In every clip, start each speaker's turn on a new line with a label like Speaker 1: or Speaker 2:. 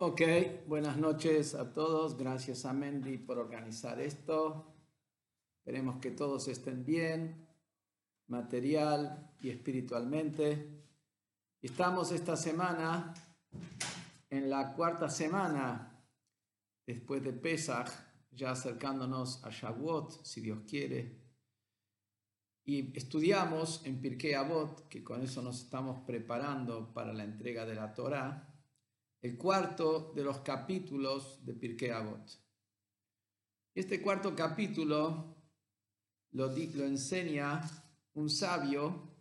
Speaker 1: Ok, buenas noches a todos. Gracias a Mendy por organizar esto. Esperemos que todos estén bien, material y espiritualmente. Estamos esta semana en la cuarta semana después de Pesach, ya acercándonos a Shavuot, si Dios quiere. Y estudiamos en Pirkei Avot, que con eso nos estamos preparando para la entrega de la Torah el cuarto de los capítulos de Pirkei Avot. Este cuarto capítulo lo, enseña un sabio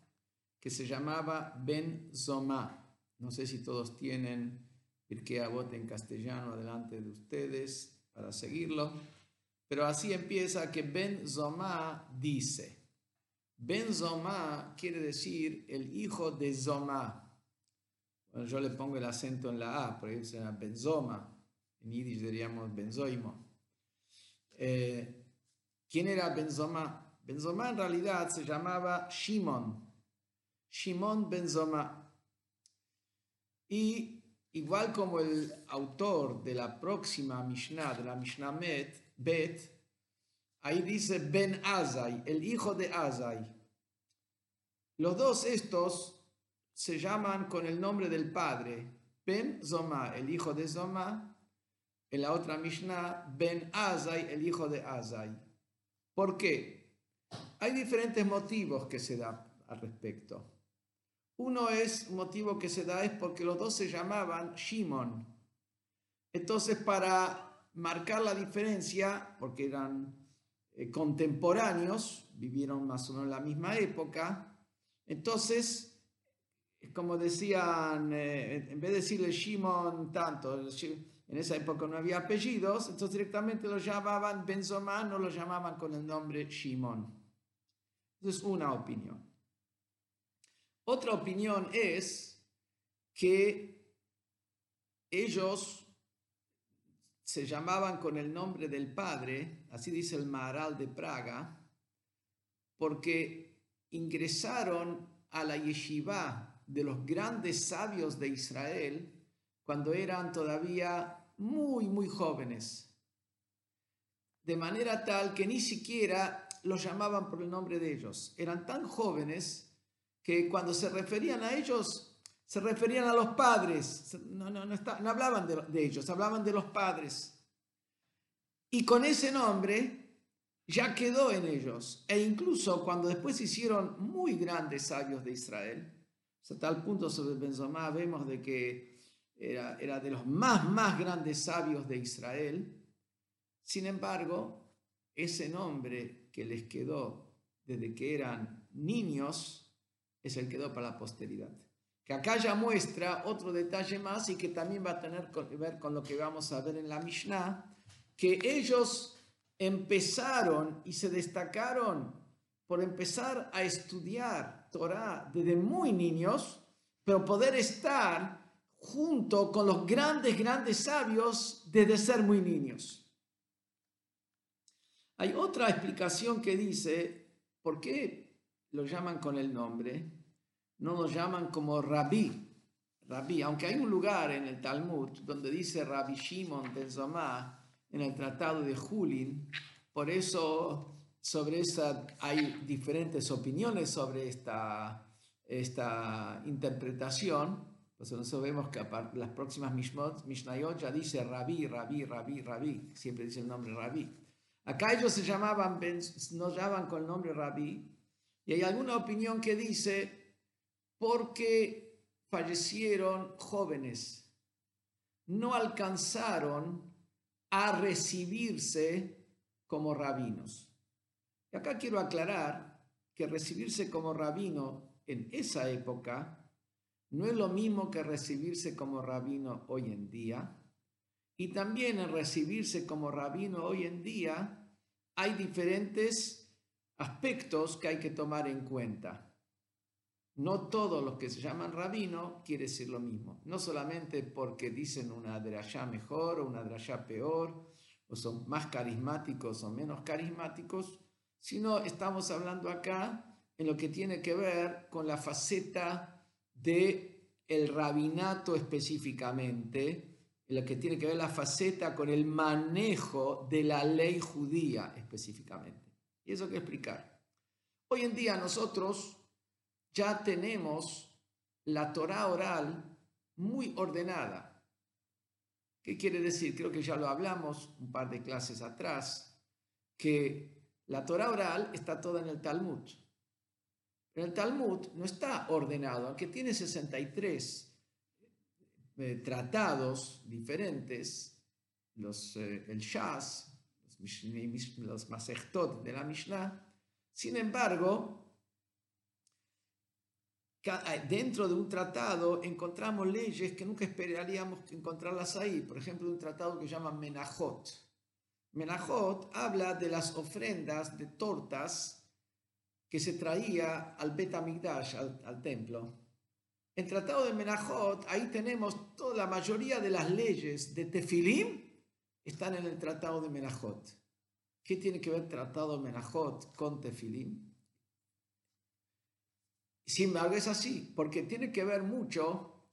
Speaker 1: que se llamaba Ben Zoma. No sé si todos tienen Pirkei Avot en castellano delante de ustedes para seguirlo, pero así empieza que Ben Zoma dice. Ben Zoma quiere decir el hijo de Yo le pongo el acento en la A, por ahí se llama benzoma, en yiddish diríamos benzoimo. Eh, ¿Quién era Benzoma? Benzoma en realidad se llamaba Shimon, Shimon Benzoma. Y igual como el autor de la próxima Mishnah, de la Mishnah Met, Bet, ahí dice Ben Azai, el hijo de Azai. Los dos estos se llaman con el nombre del padre, Ben Zoma, el hijo de Zoma, en la otra Mishnah, Ben Azai, el hijo de Azai. ¿Por qué? Hay diferentes motivos que se dan al respecto. Uno es, motivo que se da es porque los dos se llamaban Shimon. Entonces, para marcar la diferencia, porque eran eh, contemporáneos, vivieron más o menos en la misma época, entonces como decían, eh, en vez de decirle Shimon tanto, en esa época no había apellidos, entonces directamente lo llamaban Benzomá, no lo llamaban con el nombre Shimon. Es una opinión. Otra opinión es que ellos se llamaban con el nombre del padre, así dice el Maharal de Praga, porque ingresaron a la yeshiva de los grandes sabios de Israel cuando eran todavía muy, muy jóvenes. De manera tal que ni siquiera los llamaban por el nombre de ellos. Eran tan jóvenes que cuando se referían a ellos, se referían a los padres. No, no, no, hablaban de, de ellos, hablaban de los padres. Y con ese nombre ya quedó en ellos. E incluso cuando después se hicieron muy grandes sabios de Israel, a tal punto sobre Benzomá vemos de que era, era de los más, más grandes sabios de Israel. Sin embargo, ese nombre que les quedó desde que eran niños es el que quedó para la posteridad. Que acá ya muestra otro detalle más y que también va a tener que ver con lo que vamos a ver en la Mishnah, que ellos empezaron y se destacaron por empezar a estudiar Torah desde muy niños, pero poder estar junto con los grandes, grandes sabios desde ser muy niños. Hay otra explicación que dice, ¿por qué lo llaman con el nombre? No lo llaman como rabí. Rabí, aunque hay un lugar en el Talmud donde dice Rabbi Shimon ben Zomá en el tratado de Julin, por eso sobre esa hay diferentes opiniones sobre esta, esta interpretación. Pues nosotros vemos que las próximas Mishnayot ya dice Rabí, Rabí, Rabí, Rabí, siempre dice el nombre Rabí. Acá ellos se llamaban, nos llaman con el nombre Rabí, y hay alguna opinión que dice porque fallecieron jóvenes, no alcanzaron a recibirse como rabinos. Acá quiero aclarar que recibirse como rabino en esa época no es lo mismo que recibirse como rabino hoy en día. Y también en recibirse como rabino hoy en día hay diferentes aspectos que hay que tomar en cuenta. No todos los que se llaman rabino quiere decir lo mismo. No solamente porque dicen una drashá mejor o una drashá peor, o son más carismáticos o menos carismáticos, sino estamos hablando acá en lo que tiene que ver con la faceta de el rabinato específicamente, en lo que tiene que ver la faceta con el manejo de la ley judía específicamente. Y eso hay que explicar. Hoy en día nosotros ya tenemos la Torah oral muy ordenada. ¿Qué quiere decir? Creo que ya lo hablamos un par de clases atrás, que la Torah oral está toda en el Talmud. Pero el Talmud no está ordenado, aunque tiene 63 eh, tratados diferentes, los, eh, el Shas, los, los Masechtot de la Mishnah. Sin embargo, dentro de un tratado encontramos leyes que nunca esperaríamos encontrarlas ahí. Por ejemplo, un tratado que se llama Menajot. Menajot habla de las ofrendas de tortas que se traía al Bet al, al templo. En tratado de Menajot, ahí tenemos toda la mayoría de las leyes de Tefilim están en el tratado de Menajot. ¿Qué tiene que ver el tratado de con Tefilim? Sin embargo, es así, porque tiene que ver mucho,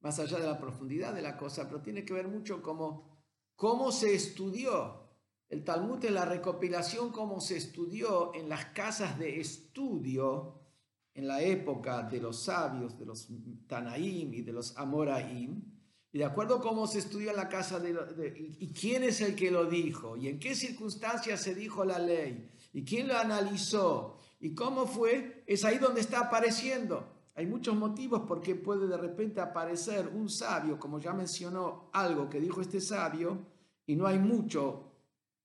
Speaker 1: más allá de la profundidad de la cosa, pero tiene que ver mucho como cómo se estudió. El Talmud es la recopilación, cómo se estudió en las casas de estudio en la época de los sabios, de los Tanaim y de los Amoraim, y de acuerdo a cómo se estudió en la casa de, de, y quién es el que lo dijo, y en qué circunstancias se dijo la ley, y quién lo analizó, ¿Y cómo fue? Es ahí donde está apareciendo. Hay muchos motivos por qué puede de repente aparecer un sabio, como ya mencionó algo que dijo este sabio, y no hay mucho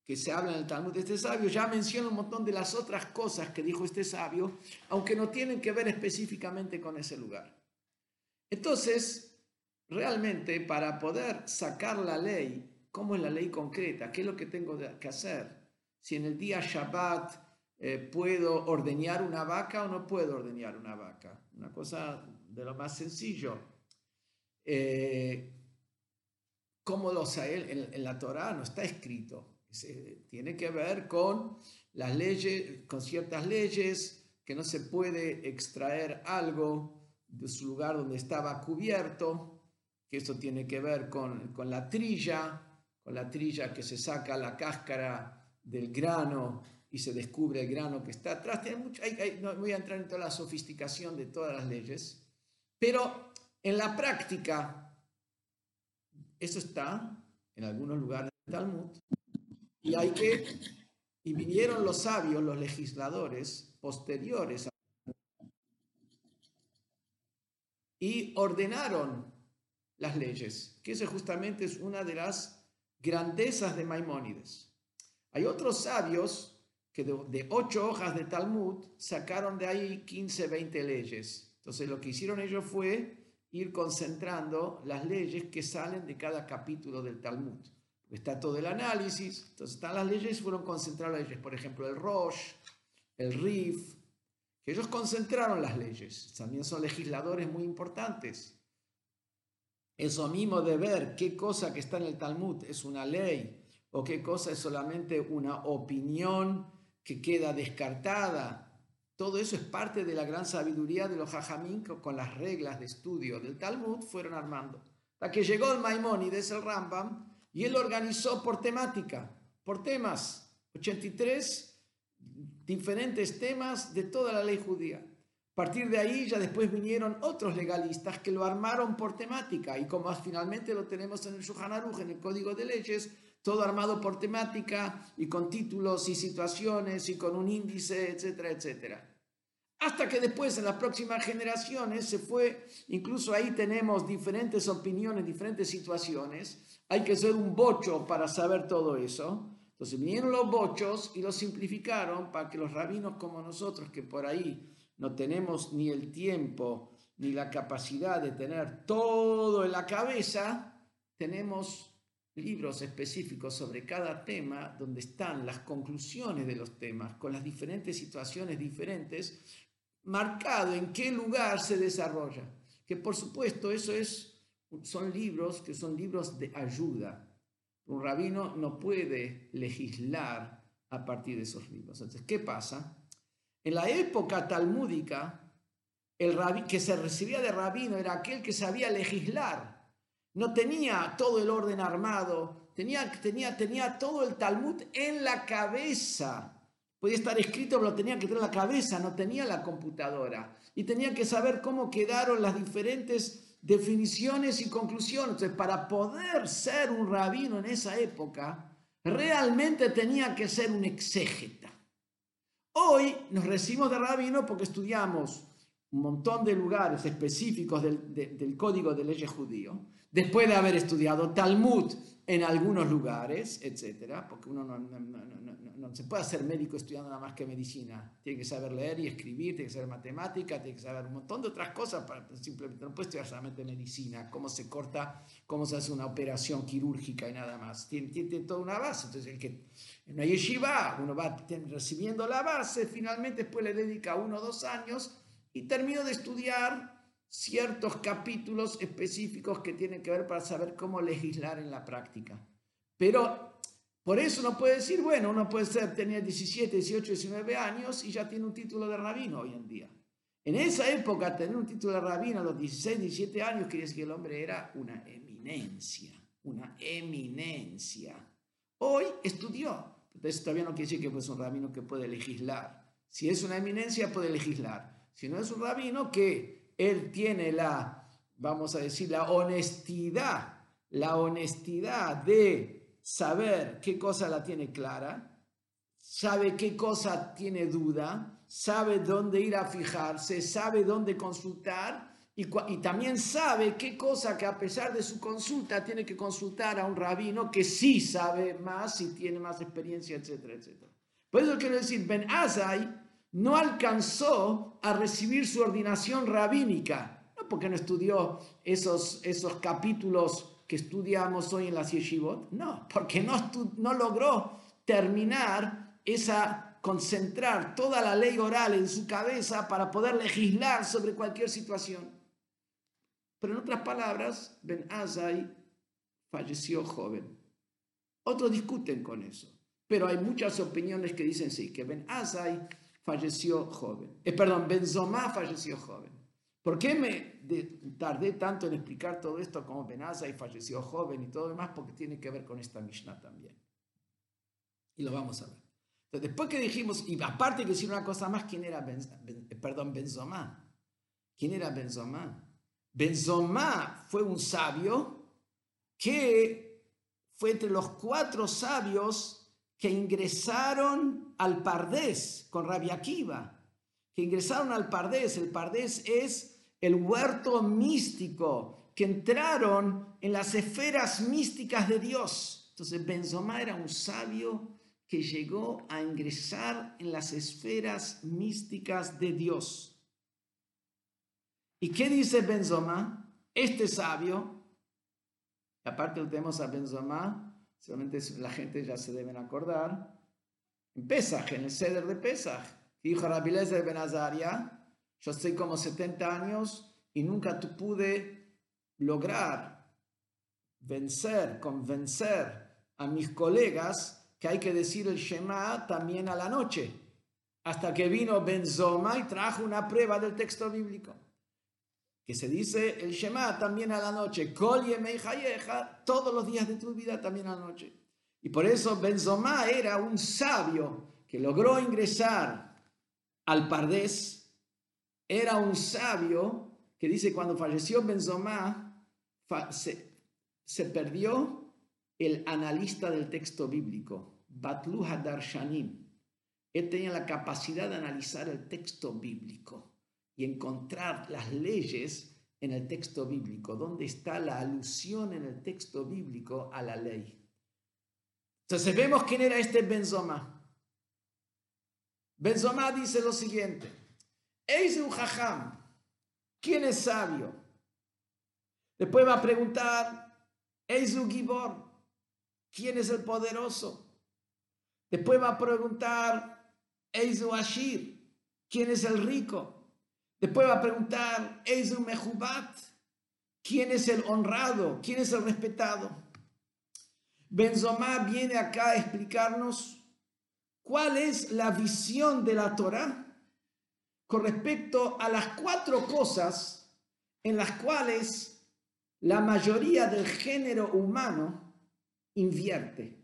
Speaker 1: que se habla en el Talmud de este sabio, ya menciona un montón de las otras cosas que dijo este sabio, aunque no tienen que ver específicamente con ese lugar. Entonces, realmente para poder sacar la ley, ¿cómo es la ley concreta? ¿Qué es lo que tengo que hacer? Si en el día Shabbat eh, ¿puedo ordeñar una vaca o no puedo ordeñar una vaca? Una cosa de lo más sencillo. Eh, ¿Cómo lo sabe? En, en, la Torah no está escrito. Tiene que ver con las leyes, con ciertas leyes, que no se puede extraer algo de su lugar donde estaba cubierto, que eso tiene que ver con, con la trilla, con la trilla que se saca la cáscara del grano y se descubre el grano que está atrás. mucho, no voy a entrar en toda la sofisticación de todas las leyes, pero en la práctica, eso está en algunos lugares del Talmud, y hay que, y vinieron los sabios, los legisladores posteriores, y ordenaron las leyes, que eso justamente es una de las grandezas de Maimónides. Hay otros sabios que de, ocho hojas de Talmud sacaron de ahí 15, 20 leyes. Entonces lo que hicieron ellos fue ir concentrando las leyes que salen de cada capítulo del Talmud. Está todo el análisis, entonces están las leyes y fueron concentradas leyes. Por ejemplo, el Rosh, el Rif, que ellos concentraron las leyes. También son legisladores muy importantes. Eso mismo de ver qué cosa que está en el Talmud es una ley o qué cosa es solamente una opinión que queda descartada. Todo eso es parte de la gran sabiduría de los jajamín que con las reglas de estudio del Talmud fueron armando. Hasta que llegó el Maimónides, el Rambam, y él organizó por temática, por temas, 83 diferentes temas de toda la ley judía. A partir de ahí ya después vinieron otros legalistas que lo armaron por temática y como finalmente lo tenemos en el Shulchan Aruch, en el Código de Leyes, todo armado por temática y con títulos y situaciones y con un índice, etcétera, etcétera. Hasta que después en las próximas generaciones se fue, incluso ahí tenemos diferentes opiniones, diferentes situaciones, hay que ser un bocho para saber todo eso. Entonces vinieron los bochos y los simplificaron para que los rabinos como nosotros, que por ahí no tenemos ni el tiempo ni la capacidad de tener todo en la cabeza, tenemos libros específicos sobre cada tema donde están las conclusiones de los temas con las diferentes situaciones diferentes, marcado en qué lugar se desarrolla. Que por supuesto eso es, son libros que son libros de ayuda. Un rabino no puede legislar a partir de esos libros. Entonces, ¿qué pasa? En la época talmúdica, el rabí, que se recibía de rabino era aquel que sabía legislar no tenía todo el orden armado, tenía, tenía, tenía todo el Talmud en la cabeza. Podía estar escrito, pero lo tenía que tener en la cabeza, no tenía la computadora. Y tenía que saber cómo quedaron las diferentes definiciones y conclusiones. Entonces, para poder ser un rabino en esa época, realmente tenía que ser un exégeta. Hoy nos recibimos de rabino porque estudiamos un montón de lugares específicos del, código de leyes judío, después de haber estudiado Talmud en algunos lugares, etcétera, porque uno no, no, se puede hacer médico estudiando nada más que medicina, tiene que saber leer y escribir, tiene que saber matemática, tiene que saber un montón de otras cosas, para, simplemente no puede estudiar solamente medicina, cómo se corta, cómo se hace una operación quirúrgica y nada más, tiene, tiene, toda una base, entonces el que en una yeshiva uno va recibiendo la base, finalmente después le dedica uno o dos años y termino de estudiar ciertos capítulos específicos que tienen que ver para saber cómo legislar en la práctica. Pero por eso uno puede decir, bueno, uno puede ser, tenía 17, 18, 19 años y ya tiene un título de rabino hoy en día. En esa época, tener un título de rabino a los 16, 17 años, quiere decir que el hombre era una eminencia, una eminencia. Hoy estudió, entonces todavía no quiere decir que es un rabino que puede legislar. Si es una eminencia, puede legislar sino es un rabino que él tiene la, vamos a decir, la honestidad, la honestidad de saber qué cosa la tiene clara, sabe qué cosa tiene duda, sabe dónde ir a fijarse, sabe dónde consultar y, también sabe qué cosa que a pesar de su consulta tiene que consultar a un rabino que sí sabe más y tiene más experiencia, etcétera, etcétera. Por eso quiero decir, Ben Azai no alcanzó a recibir su ordenación rabínica, no porque no estudió esos, esos capítulos que estudiamos hoy en la yeshivot, no, porque no, no logró terminar esa, concentrar toda la ley oral en su cabeza para poder legislar sobre cualquier situación. Pero en otras palabras, Ben Azai falleció joven. Otros discuten con eso, pero hay muchas opiniones que dicen sí, que Ben Azai falleció joven. Eh, perdón, Benzomá falleció joven. ¿Por qué me tardé tanto en explicar todo esto como Benaza y falleció joven y todo lo demás? Porque tiene que ver con esta Mishnah también. Y lo vamos a ver. Después que dijimos, y aparte que decir una cosa más, ¿quién era ben, perdón, Benzomá? ¿Quién era Benzomá? Benzomá fue un sabio que fue entre los cuatro sabios que ingresaron al Pardés con Rabia Akiva, que ingresaron al Pardés. El Pardés es el huerto místico, que entraron en las esferas místicas de Dios. Entonces Benzomá era un sabio que llegó a ingresar en las esferas místicas de Dios. ¿Y qué dice Benzomá? Este sabio, aparte tenemos a Benzomá, Solamente la gente ya se deben acordar. En Pesach, en el ceder de Pesach, dijo Rabiles de Benazaria, yo estoy como 70 años y nunca pude lograr vencer, convencer a mis colegas que hay que decir el Shema también a la noche, hasta que vino Benzoma y trajo una prueba del texto bíblico que se dice el Shema también a la noche, Kol todos los días de tu vida también a la noche. Y por eso Benzomá era un sabio que logró ingresar al Pardés, era un sabio que dice cuando falleció Benzomá, se, perdió el analista del texto bíblico, Batlu Hadarshanim. Él tenía la capacidad de analizar el texto bíblico y encontrar las leyes en el texto bíblico, ¿Dónde está la alusión en el texto bíblico a la ley. Entonces vemos quién era este Benzoma. Benzoma dice lo siguiente, Eis un jajam, ¿quién es sabio? Después va a preguntar, Eis un gibor, ¿quién es el poderoso? Después va a preguntar, Eis un ashir, ¿quién es el rico? Después va a preguntar, ¿es un mejubat? ¿Quién es el honrado? ¿Quién es el respetado? Benzomá viene acá a explicarnos cuál es la visión de la Torah con respecto a las cuatro cosas en las cuales la mayoría del género humano invierte.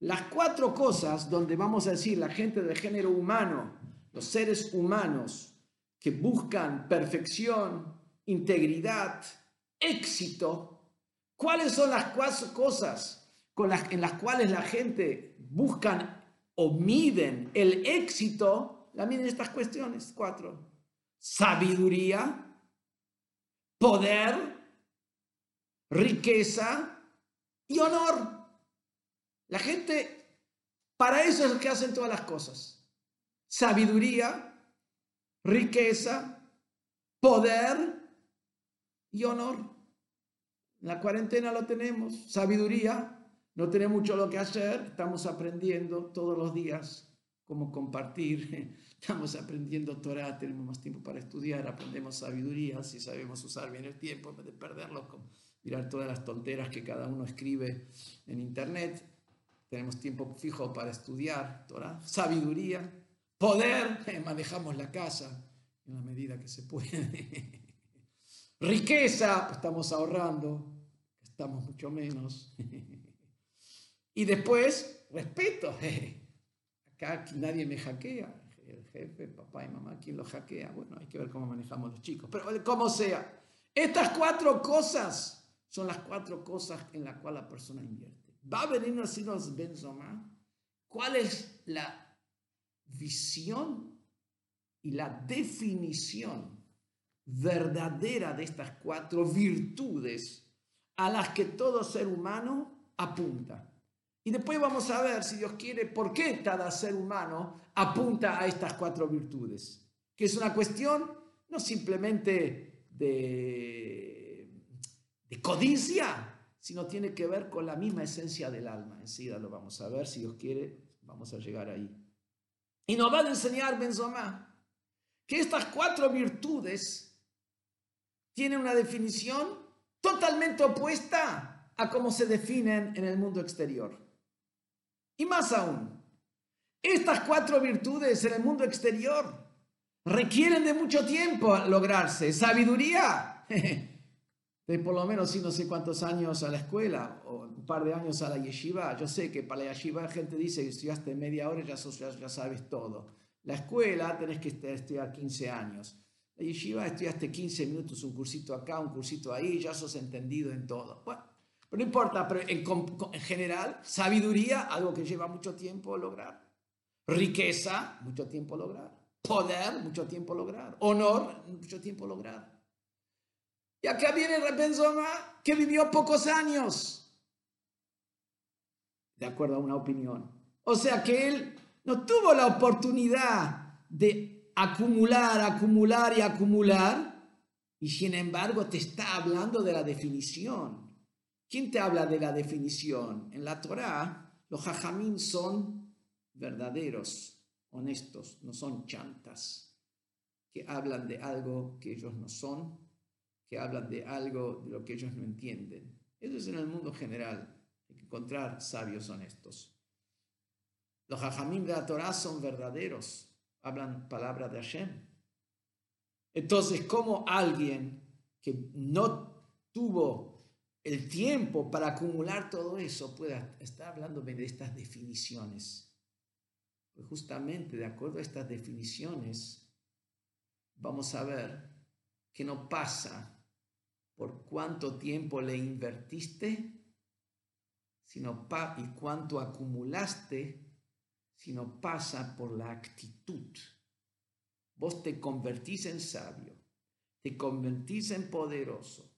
Speaker 1: Las cuatro cosas donde vamos a decir la gente del género humano, los seres humanos que buscan perfección, integridad, éxito, ¿cuáles son las cuatro cosas con las, en las cuales la gente buscan o miden el éxito? La miden estas cuestiones, cuatro. Sabiduría, poder, riqueza y honor. La gente, para eso es lo que hacen todas las cosas. Sabiduría, riqueza, poder y honor. En la cuarentena lo tenemos, sabiduría, no tenemos mucho lo que hacer, estamos aprendiendo todos los días cómo compartir, estamos aprendiendo Torah, tenemos más tiempo para estudiar, aprendemos sabiduría, si sabemos usar bien el tiempo en vez de perderlo, mirar todas las tonteras que cada uno escribe en internet, tenemos tiempo fijo para estudiar Torah, sabiduría, poder, manejamos la casa en la medida que se puede, riqueza, estamos ahorrando, estamos mucho menos, y después, respeto, nadie me hackea, el jefe, papá y mamá, ¿quién lo hackea? Bueno, hay que ver cómo manejamos los chicos, pero como sea, estas cuatro cosas son las cuatro cosas en las cuales la persona invierte. Va a venir a decirnos Benzoma cuál es la visión y la definición verdadera de estas cuatro virtudes a las que todo ser humano apunta. Y después vamos a ver, si Dios quiere, por qué cada ser humano apunta a estas cuatro virtudes. Que es una cuestión no simplemente de codicia, sino tiene que ver con la misma esencia del alma. Enseguida lo vamos a ver, si Dios quiere, vamos a llegar ahí. Y nos va a enseñar Benzomá que estas cuatro virtudes tienen una definición totalmente opuesta a cómo se definen en el mundo exterior. Y más aún, estas cuatro virtudes en el mundo exterior requieren de mucho tiempo lograrse. Sabiduría, de por lo menos, si no sé cuántos años a la escuela o un par de años a la yeshiva, yo sé que para la yeshiva la gente dice que estudiaste media hora y ya, ya, sabes todo. La escuela tenés que estudiar 15 años. La yeshiva estudiaste 15 minutos, un cursito acá, un cursito ahí, ya sos entendido en todo. Bueno, no importa, pero en, en general, sabiduría, algo que lleva mucho tiempo lograr. Riqueza, mucho tiempo lograr. Poder, mucho tiempo lograr. Honor, mucho tiempo lograr. Y acá viene Benzoma que vivió pocos años, de acuerdo a una opinión. O sea que él no tuvo la oportunidad de acumular, acumular y acumular, y sin embargo te está hablando de la definición. ¿Quién te habla de la definición? En la Torá, los jajamín son verdaderos, honestos, no son chantas, que hablan de algo que ellos no son que hablan de algo de lo que ellos no entienden. Eso es en el mundo general. Encontrar sabios honestos. Los hajamim de la Torah son verdaderos, hablan palabra de Hashem. Entonces, ¿cómo alguien que no tuvo el tiempo para acumular todo eso puede estar hablando de estas definiciones? Pues justamente de acuerdo a estas definiciones, vamos a ver que no pasa por cuánto tiempo le invertiste, sino y cuánto acumulaste, sino pasa por la actitud. Vos te convertís en sabio, te convertís en poderoso,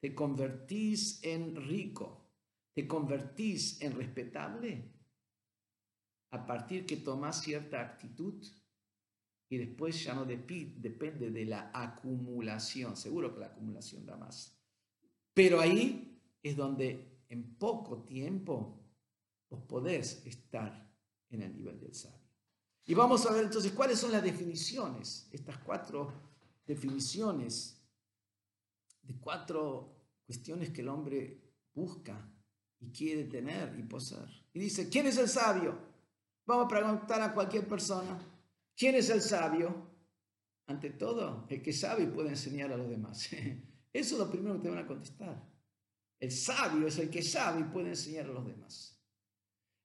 Speaker 1: te convertís en rico, te convertís en respetable a partir que tomas cierta actitud y después ya no depende de la acumulación. Seguro que la acumulación da más. Pero ahí es donde en poco tiempo vos podés estar en el nivel del sabio. Y vamos a ver entonces cuáles son las definiciones, estas cuatro definiciones de cuatro cuestiones que el hombre busca y quiere tener y poseer. Y dice, ¿quién es el sabio? Vamos a preguntar a cualquier persona. ¿Quién es el sabio? Ante todo, el que sabe puede enseñar a los demás. Eso es lo primero que te van a contestar. El sabio es el que sabe y puede enseñar a los demás.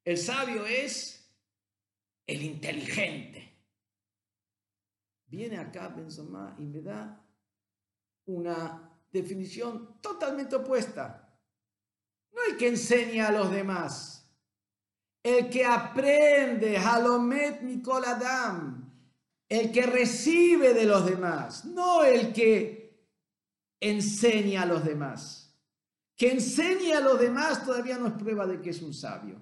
Speaker 1: El sabio es el inteligente. Viene acá Benzoma y me da una definición totalmente opuesta. No el que enseña a los demás. El que aprende, Halomet Mikol Adam. El que recibe de los demás. No el que enseña a los demás. Que enseña a los demás todavía no es prueba de que es un sabio.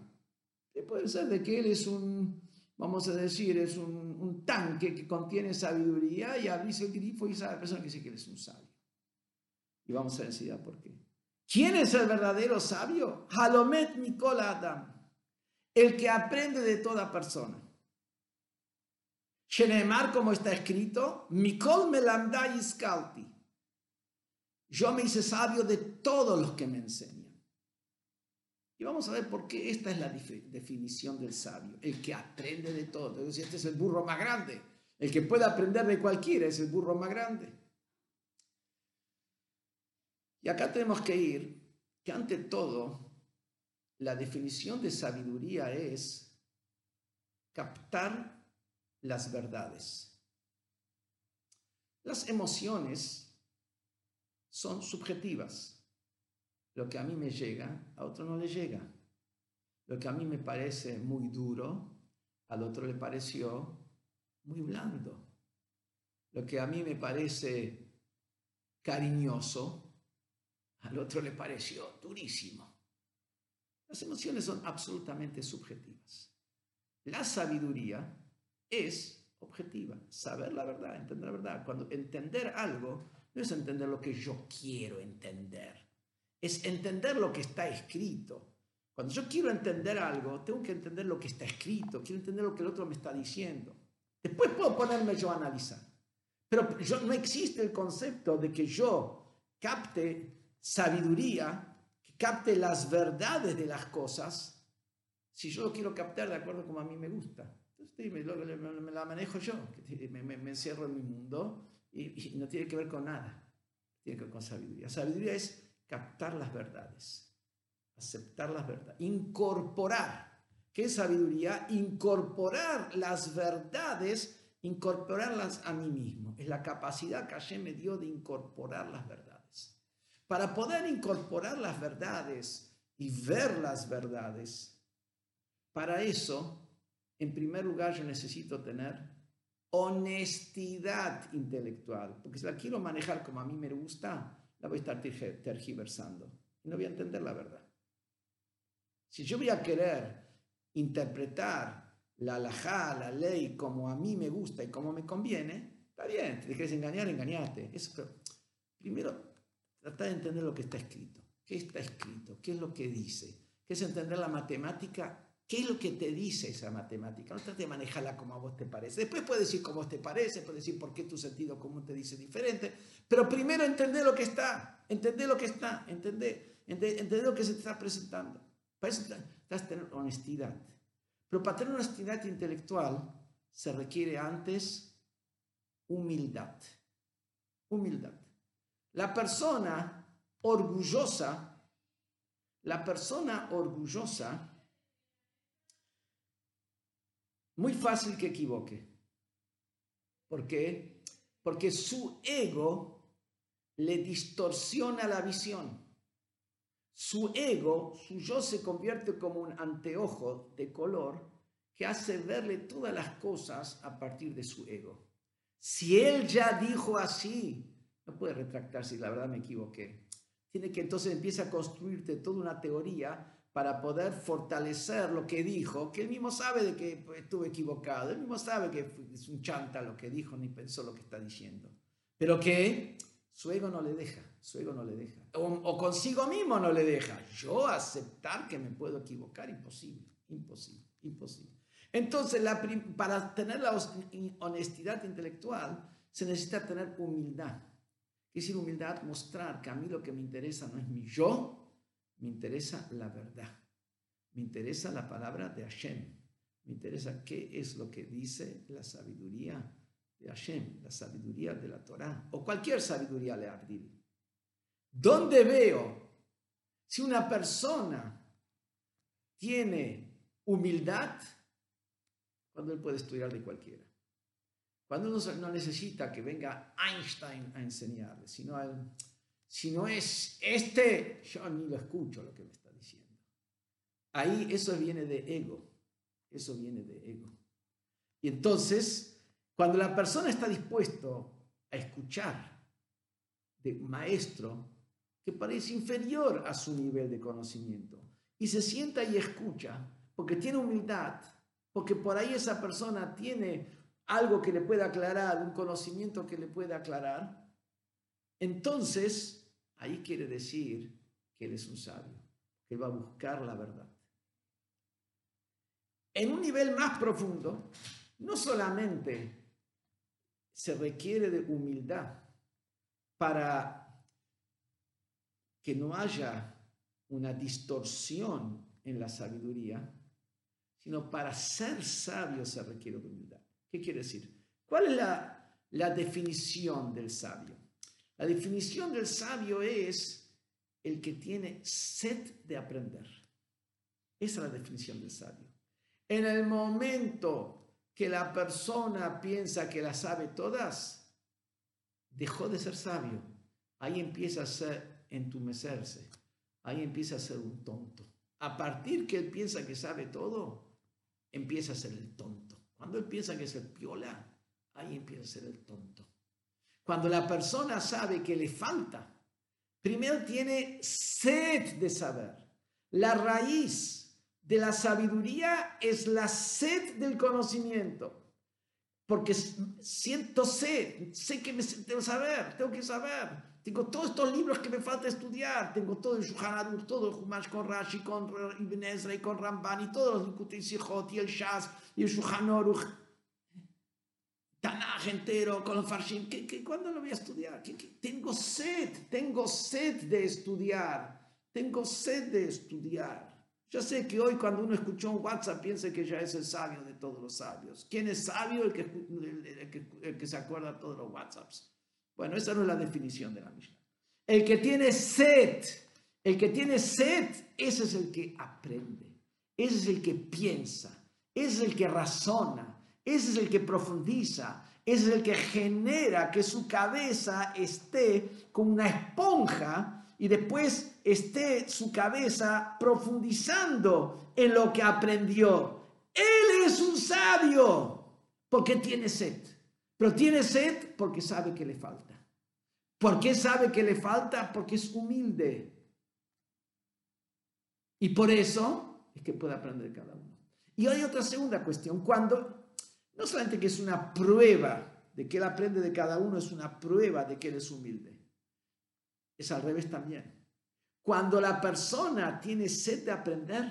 Speaker 1: puede ser de que él es un, vamos a decir, es un, tanque que contiene sabiduría y abrís el grifo y la persona que dice que él es un sabio. Y vamos a decir por qué. ¿Quién es el verdadero sabio? Halomet Mikol Adam, el que aprende de toda persona. Shenemar, como está escrito, Mikol Melamda Iskalti. Yo me hice sabio de todos los que me enseñan. Y vamos a ver por qué esta es la definición del sabio, el que aprende de todo. Entonces, este es el burro más grande. El que puede aprender de cualquiera es el burro más grande. Y acá tenemos que ir, que ante todo, la definición de sabiduría es captar las verdades. Las emociones son subjetivas. Lo que a mí me llega, a otro no le llega. Lo que a mí me parece muy duro, al otro le pareció muy blando. Lo que a mí me parece cariñoso, al otro le pareció durísimo. Las emociones son absolutamente subjetivas. La sabiduría es objetiva, saber la verdad, entender la verdad. Cuando entender algo no es entender lo que yo quiero entender, es entender lo que está escrito. Cuando yo quiero entender algo, tengo que entender lo que está escrito, quiero entender lo que el otro me está diciendo. Después puedo ponerme yo a analizar. Pero yo, no existe el concepto de que yo capte sabiduría, que capte las verdades de las cosas, si yo lo quiero captar de acuerdo como a mí me gusta. Entonces me, la manejo yo, me, encierro en mi mundo y, no tiene que ver con nada, tiene que ver con sabiduría. Sabiduría es captar las verdades, aceptar las verdades, incorporar. ¿Qué es sabiduría? Incorporar las verdades, incorporarlas a mí mismo. Es la capacidad que Hashem me dio de incorporar las verdades. Para poder incorporar las verdades y ver las verdades, para eso, en primer lugar, yo necesito tener honestidad intelectual, porque si la quiero manejar como a mí me gusta, la voy a estar tergiversando y no voy a entender la verdad. Si yo voy a querer interpretar la alajá, la ley, como a mí me gusta y como me conviene, está bien, te quieres engañar, engañate. Primero, Tratar de entender lo que está escrito. ¿Qué está escrito? ¿Qué es lo que dice? ¿Qué es entender la matemática? ¿Qué es lo que te dice esa matemática? No trate de manejarla como a vos te parece. Después puedes decir cómo te parece, puedes decir por qué tu sentido común te dice diferente. Pero primero entender lo que está. Entender lo que está. Entender, entender, lo que se te está presentando. Para eso necesitas tener honestidad. Pero para tener honestidad intelectual se requiere antes humildad. Humildad. La persona orgullosa, la persona orgullosa, muy fácil que equivoque. ¿Por qué? Porque su ego le distorsiona la visión. Su ego, su yo se convierte como un anteojo de color que hace verle todas las cosas a partir de su ego. Si él ya dijo así, no puede retractarse, la verdad me equivoqué. Tiene que entonces empieza a construirte toda una teoría para poder fortalecer lo que dijo, que él mismo sabe de que pues, estuvo equivocado, él mismo sabe que es un chanta lo que dijo, ni pensó lo que está diciendo. Pero que su ego no le deja, su ego no le deja. O, consigo mismo no le deja. Yo aceptar que me puedo equivocar, imposible, imposible, imposible. Entonces, para tener la honestidad intelectual, se necesita tener humildad. ¿Qué decir humildad? Mostrar que a mí lo que me interesa no es mi yo, me interesa la verdad. Me interesa la palabra de Hashem. Me interesa qué es lo que dice la sabiduría de Hashem, la sabiduría de la Torah, o cualquier sabiduría le abrir. ¿Dónde veo si una persona tiene humildad? Cuando él puede estudiar de cualquiera. Cuando uno no necesita que venga Einstein a enseñarle, sino, si no es este, yo ni lo escucho lo que me está diciendo. Ahí eso viene de ego, eso viene de ego. Y entonces, cuando la persona está dispuesto a escuchar de maestro que parece inferior a su nivel de conocimiento y se sienta y escucha porque tiene humildad, porque por ahí esa persona tiene algo que le pueda aclarar, un conocimiento que le pueda aclarar, entonces ahí quiere decir que él es un sabio, que va a buscar la verdad. En un nivel más profundo, no solamente se requiere de humildad para que no haya una distorsión en la sabiduría, sino para ser sabio se requiere de humildad. ¿Qué quiere decir? ¿Cuál es la, definición del sabio? La definición del sabio es el que tiene sed de aprender. Esa es la definición del sabio. En el momento que la persona piensa que la sabe todas, dejó de ser sabio. Ahí empieza a ser entumecerse. Ahí empieza a ser un tonto. A partir que él piensa que sabe todo, empieza a ser el tonto. Cuando él piensa que es el piola, ahí empieza a ser el tonto. Cuando la persona sabe que le falta, primero tiene sed de saber. La raíz de la sabiduría es la sed del conocimiento. Porque siento sed, sé que me tengo saber, tengo que saber. Tengo todos estos libros que me falta estudiar. Tengo todo el Shulchan todo el Humash con Rashi, con Ibn Ezra y con Ramban y todos los Likutim Sijot y el Shas y el Shulchan. Tanaj entero con los Farshim. ¿Qué, cuándo lo voy a estudiar? tengo sed, tengo sed de estudiar. Tengo sed de estudiar. Yo sé que hoy cuando uno escuchó un WhatsApp piensa que ya es el sabio de todos los sabios. ¿Quién es sabio? El que, el, que, se acuerda de todos los WhatsApps. Bueno, esa no es la definición de la Mishnah. El que tiene sed, el que tiene sed, ese es el que aprende, ese es el que piensa, ese es el que razona, ese es el que profundiza, ese es el que genera que su cabeza esté como una esponja y después esté su cabeza profundizando en lo que aprendió. Él es un sabio porque tiene sed, pero tiene sed porque sabe que le falta. ¿Por qué sabe que le falta? Porque es humilde. Y por eso es que puede aprender cada uno. Y hay otra segunda cuestión, cuando no solamente que es una prueba de que él aprende de cada uno, es una prueba de que él es humilde es al revés también. Cuando la persona tiene sed de aprender,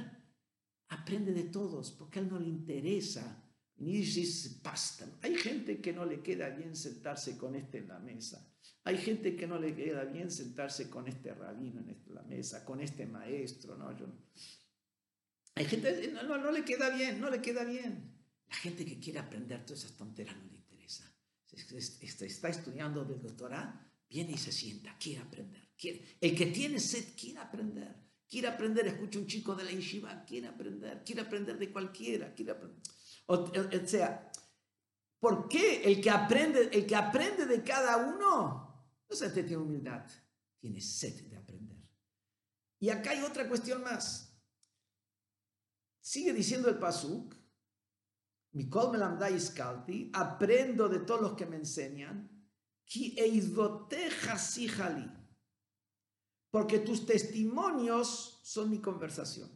Speaker 1: aprende de todos, porque a él no le interesa. Ni dice pasta. Hay gente que no le queda bien sentarse con este en la mesa. Hay gente que no le queda bien sentarse con este rabino en la mesa, con este maestro. No, Yo Hay gente no, no, no le queda bien, no le queda bien. La gente que quiere aprender todas esas tonteras no le interesa. Está estudiando del doctorado viene y se sienta, quiere aprender. El que tiene sed quiere aprender. Quiere aprender, escucha un chico de la yeshiva, quiere aprender, quiere aprender de cualquiera, quiere aprender. O, sea, ¿por qué el que aprende, el que aprende de cada uno, no se tiene humildad, tiene sed de aprender? Y acá hay otra cuestión más. Sigue diciendo el Pasuk, Mikol Melamdai Iskalti, aprendo de todos los que me enseñan, porque tus testimonios son mi conversación.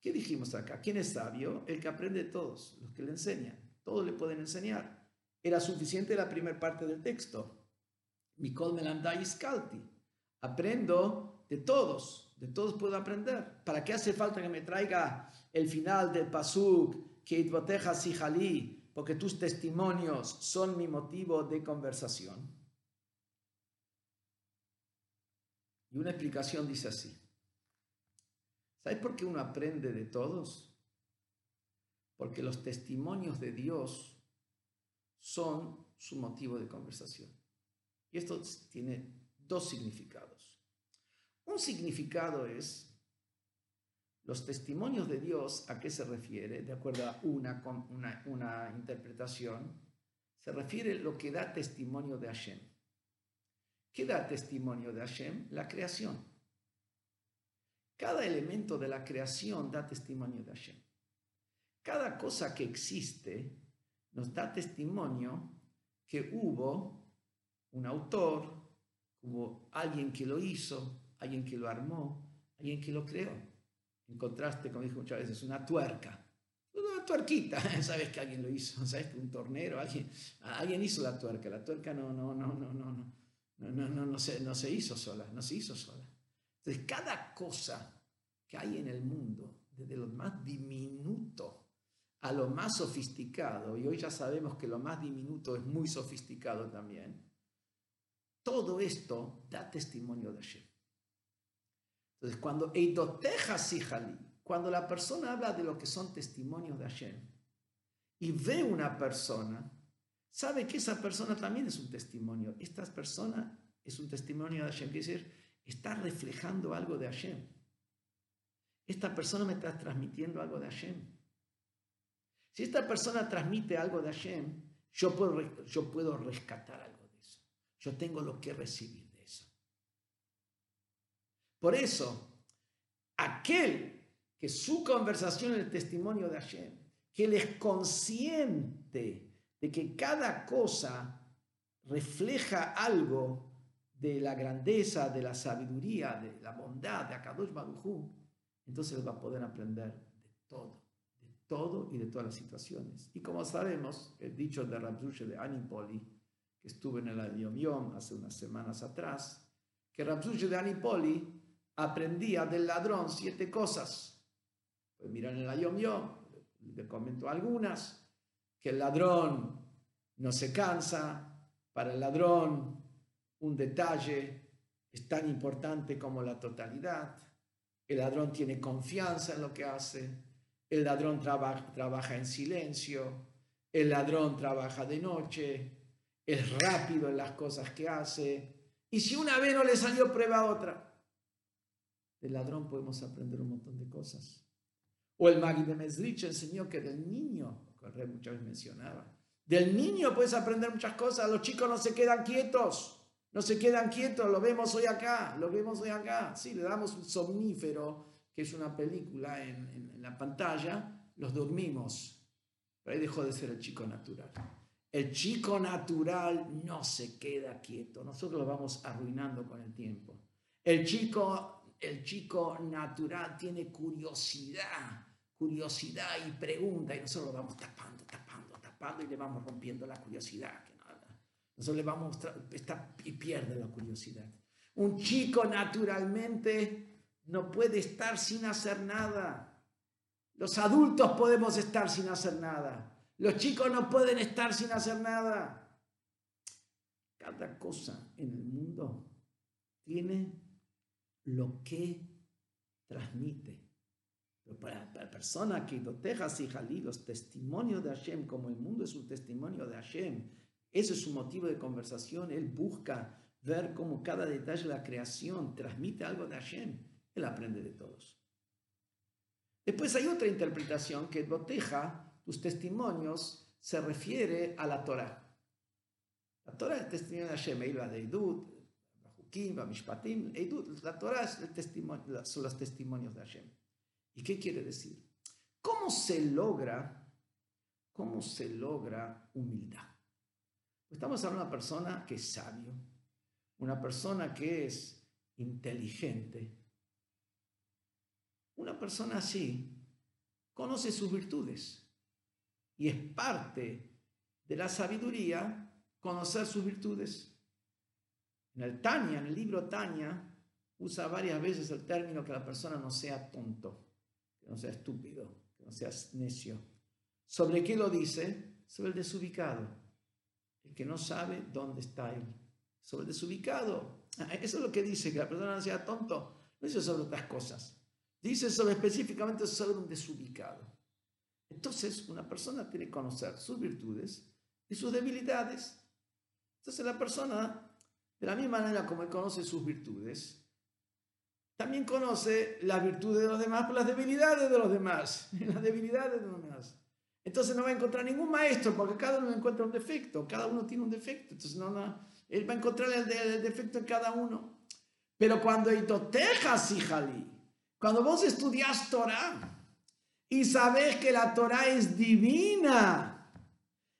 Speaker 1: ¿Qué dijimos acá? ¿Quién es sabio? El que aprende de todos, los que le enseñan. Todos le pueden enseñar. Era suficiente la primera parte del texto. Mikol melandai iskalti. Aprendo de todos, de todos puedo aprender. ¿Para qué hace falta que me traiga el final del pasuk? Que itboteja porque tus testimonios son mi motivo de conversación. Y una explicación dice así. ¿Sabes por qué uno aprende de todos? Porque los testimonios de Dios son su motivo de conversación. Y esto tiene dos significados. Un significado es los testimonios de Dios, ¿a qué se refiere? De acuerdo a una, una, una interpretación, se refiere a lo que da testimonio de Hashem. ¿Qué da testimonio de Hashem? La creación. Cada elemento de la creación da testimonio de Hashem. Cada cosa que existe nos da testimonio que hubo un autor, hubo alguien que lo hizo, alguien que lo armó, alguien que lo creó. En contraste, como dije muchas veces, una tuerca. Una tuerquita, sabes que alguien lo hizo, sabes que un tornero, alguien, alguien hizo la tuerca. La tuerca no, no, no, no, no, no, no, no, no, no, se, no se hizo sola, no se hizo sola. Entonces, cada cosa que hay en el mundo, desde lo más diminuto a lo más sofisticado, y hoy ya sabemos que lo más diminuto es muy sofisticado también, todo esto da testimonio de Hashem. Entonces, cuando Eidoteja Sijali, cuando la persona habla de lo que son testimonios de Hashem, y ve una persona, sabe que esa persona también es un testimonio. Esta persona es un testimonio de Hashem, quiere decir, está reflejando algo de Hashem. Esta persona me está transmitiendo algo de Hashem. Si esta persona transmite algo de Hashem, yo puedo, yo puedo rescatar algo de eso. Yo tengo lo que recibir. Por eso, aquel que su conversación es el testimonio de Hashem, que él es consciente de que cada cosa refleja algo de la grandeza, de la sabiduría, de la bondad de Akadosh Baruj entonces va a poder aprender de todo todo y de todas las situaciones. Y como sabemos, el dicho de Rabzushe de Anipoli, que estuve en el Yom Yom hace unas semanas atrás, que Rabzushe de Anipoli aprendía del ladrón siete cosas. Pues miran en el Yom Yom, le comento algunas, que el ladrón no se cansa, para el ladrón un detalle es tan importante como la totalidad, el ladrón tiene confianza en lo que hace, el ladrón trabaja, trabaja en silencio, el ladrón trabaja de noche, es rápido en las cosas que hace, y si una vez no le salió, prueba otra. Del ladrón podemos aprender un montón de cosas. O el Magui de Mesrich enseñó que del niño, que muchas veces mencionaba, del niño puedes aprender muchas cosas. Los chicos no se quedan quietos, no se quedan quietos, lo vemos hoy acá, lo vemos hoy acá. Sí, le damos un somnífero que es una película en, la pantalla, los dormimos. Pero ahí dejó de ser el chico natural. El chico natural no se queda quieto. Nosotros lo vamos arruinando con el tiempo. El chico, el chico natural tiene curiosidad, curiosidad y pregunta y nosotros lo vamos tapando, tapando, tapando y le vamos rompiendo la curiosidad. Nosotros le vamos está, y pierde la curiosidad. Un chico naturalmente no puede estar sin hacer nada. Los adultos podemos estar sin hacer nada. Los chicos no pueden estar sin hacer nada. Cada cosa en el mundo tiene lo que transmite. Pero para, la persona que dotejas y jalí, los testimonios de Hashem, como el mundo es un testimonio de Hashem, ese es su motivo de conversación. Él busca ver cómo cada detalle de la creación transmite algo de Hashem. Él aprende de todos. Después hay otra interpretación que boteja tus testimonios se refiere a la Torah. La Torah es testimonio de Hashem, de Eidut, Mishpatim, Eidut, la Torah es el testimonio, son los testimonios de Hashem. ¿Y qué quiere decir? ¿Cómo se logra, cómo se logra humildad? Estamos hablando de una persona que es sabio, una persona que es inteligente, una persona así conoce sus virtudes y es parte de la sabiduría conocer sus virtudes. En el Tania, en el libro Tania, usa varias veces el término que la persona no sea tonto, que no sea estúpido, que no sea necio. ¿Sobre qué lo dice? Sobre el desubicado, el que no sabe dónde está él. Sobre el desubicado. Ah, eso es lo que dice, que la persona no sea tonto. No dice sobre otras cosas. Dice sobre específicamente sobre un desubicado. Entonces, una persona tiene que conocer sus virtudes y sus debilidades. Entonces, la persona De la misma manera como él conoce sus virtudes, también conoce las virtudes de los demás por las debilidades de los demás. Las debilidades de los demás. Entonces no va a encontrar ningún maestro porque cada uno encuentra un defecto, cada uno tiene un defecto. Entonces no, no él va a encontrar el, el defecto en cada uno. Pero cuando itotejas, hijali, cuando vos estudias Torah y sabes que la Torah es divina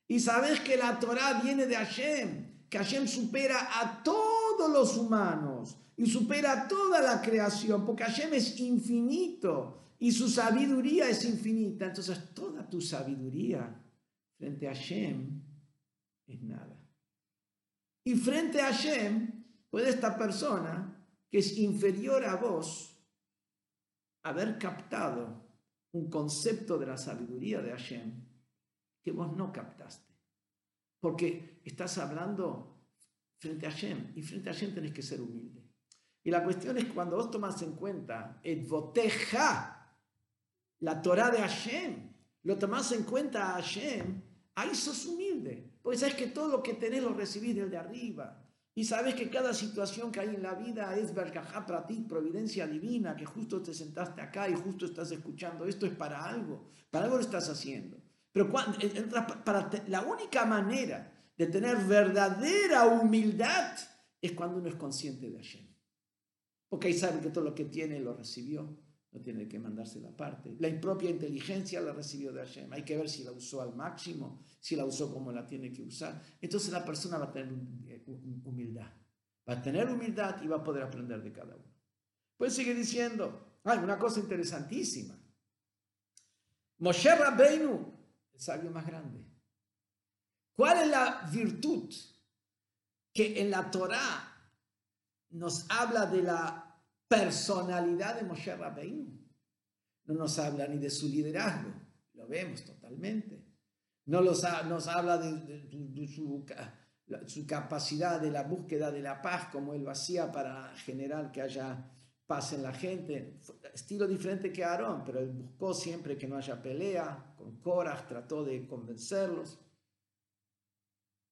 Speaker 1: y sabes que la Torah viene de Hashem, que Hashem supera a todos los humanos y supera toda la creación, porque Hashem es infinito y su sabiduría es infinita. Entonces toda tu sabiduría frente a Hashem es nada. Y frente a Hashem puede esta persona que es inferior a vos haber captado un concepto de la sabiduría de Hashem que vos no captaste. Porque estás hablando frente a Hashem y frente a Hashem tenés que ser humilde. Y la cuestión es cuando vos tomas en cuenta el boteja, la Torah de Hashem, lo tomás en cuenta a Hashem, ahí sos humilde. Porque sabes que todo lo que tenés lo recibís del de arriba. Y sabes que cada situación que hay en la vida es vergajá para providencia divina, que justo te sentaste acá y justo estás escuchando. Esto es para algo, para algo lo estás haciendo. Pero cuando, para, la única manera de tener verdadera humildad es cuando uno es consciente de Hashem. Porque ahí sabe que todo lo que tiene lo recibió, no tiene que mandarse la parte. La impropia inteligencia la recibió de Hashem. Hay que ver si la usó al máximo, si la usó como la tiene que usar. Entonces la persona va a tener eh, humildad. Va a tener humildad y va a poder aprender de cada uno. Pues sigue diciendo, hay una cosa interesantísima. Moshe Rabbeinu, sabio más grande. ¿Cuál es la virtud que en la Torah nos habla de la personalidad de Moshe Rabbeinu. No nos habla ni de su liderazgo, lo vemos totalmente. No nos habla de, su, su, capacidad de la búsqueda de la paz, como él lo hacía para generar que haya paz en la gente. Estilo diferente que Aarón, pero él buscó siempre que no haya pelea. Con Korah trató de convencerlos.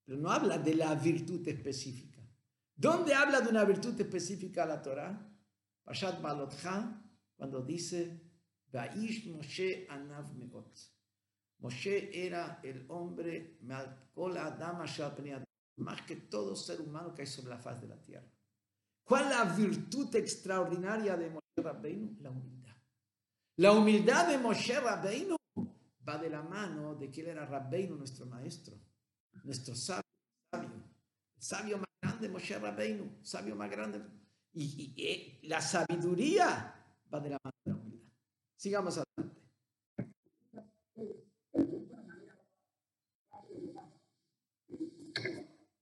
Speaker 1: Pero no habla de la virtud específica. ¿Dónde habla de una virtud específica la Torah? Pashat Balotcha, cuando dice, Baish Moshe Anav Meot. Moshe era el hombre, más que todo ser humano que hay sobre la faz de la tierra. ¿Cuál es la virtud extraordinaria de Moshe Rabbeinu? La humildad. La humildad de Moshe Rabbeinu va de la mano de que él era Rabbeinu, nuestro maestro, nuestro sabio, sabio, sabio más grande, Moshe Rabbeinu, sabio más grande. Y, eh, la sabiduría va de la mano de la humildad. Sigamos adelante.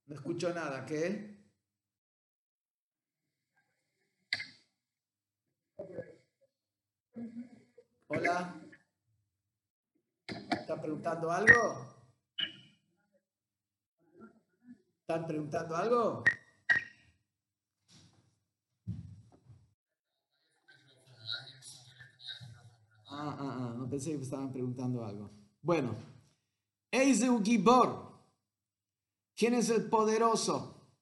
Speaker 1: No escucho nada, ¿qué? Hola. ¿Están preguntando algo? ¿Están preguntando algo? Ah, ah, ah, no pensé que estaban preguntando algo. Bueno, Eizeu Gibor. ¿Quién es el poderoso?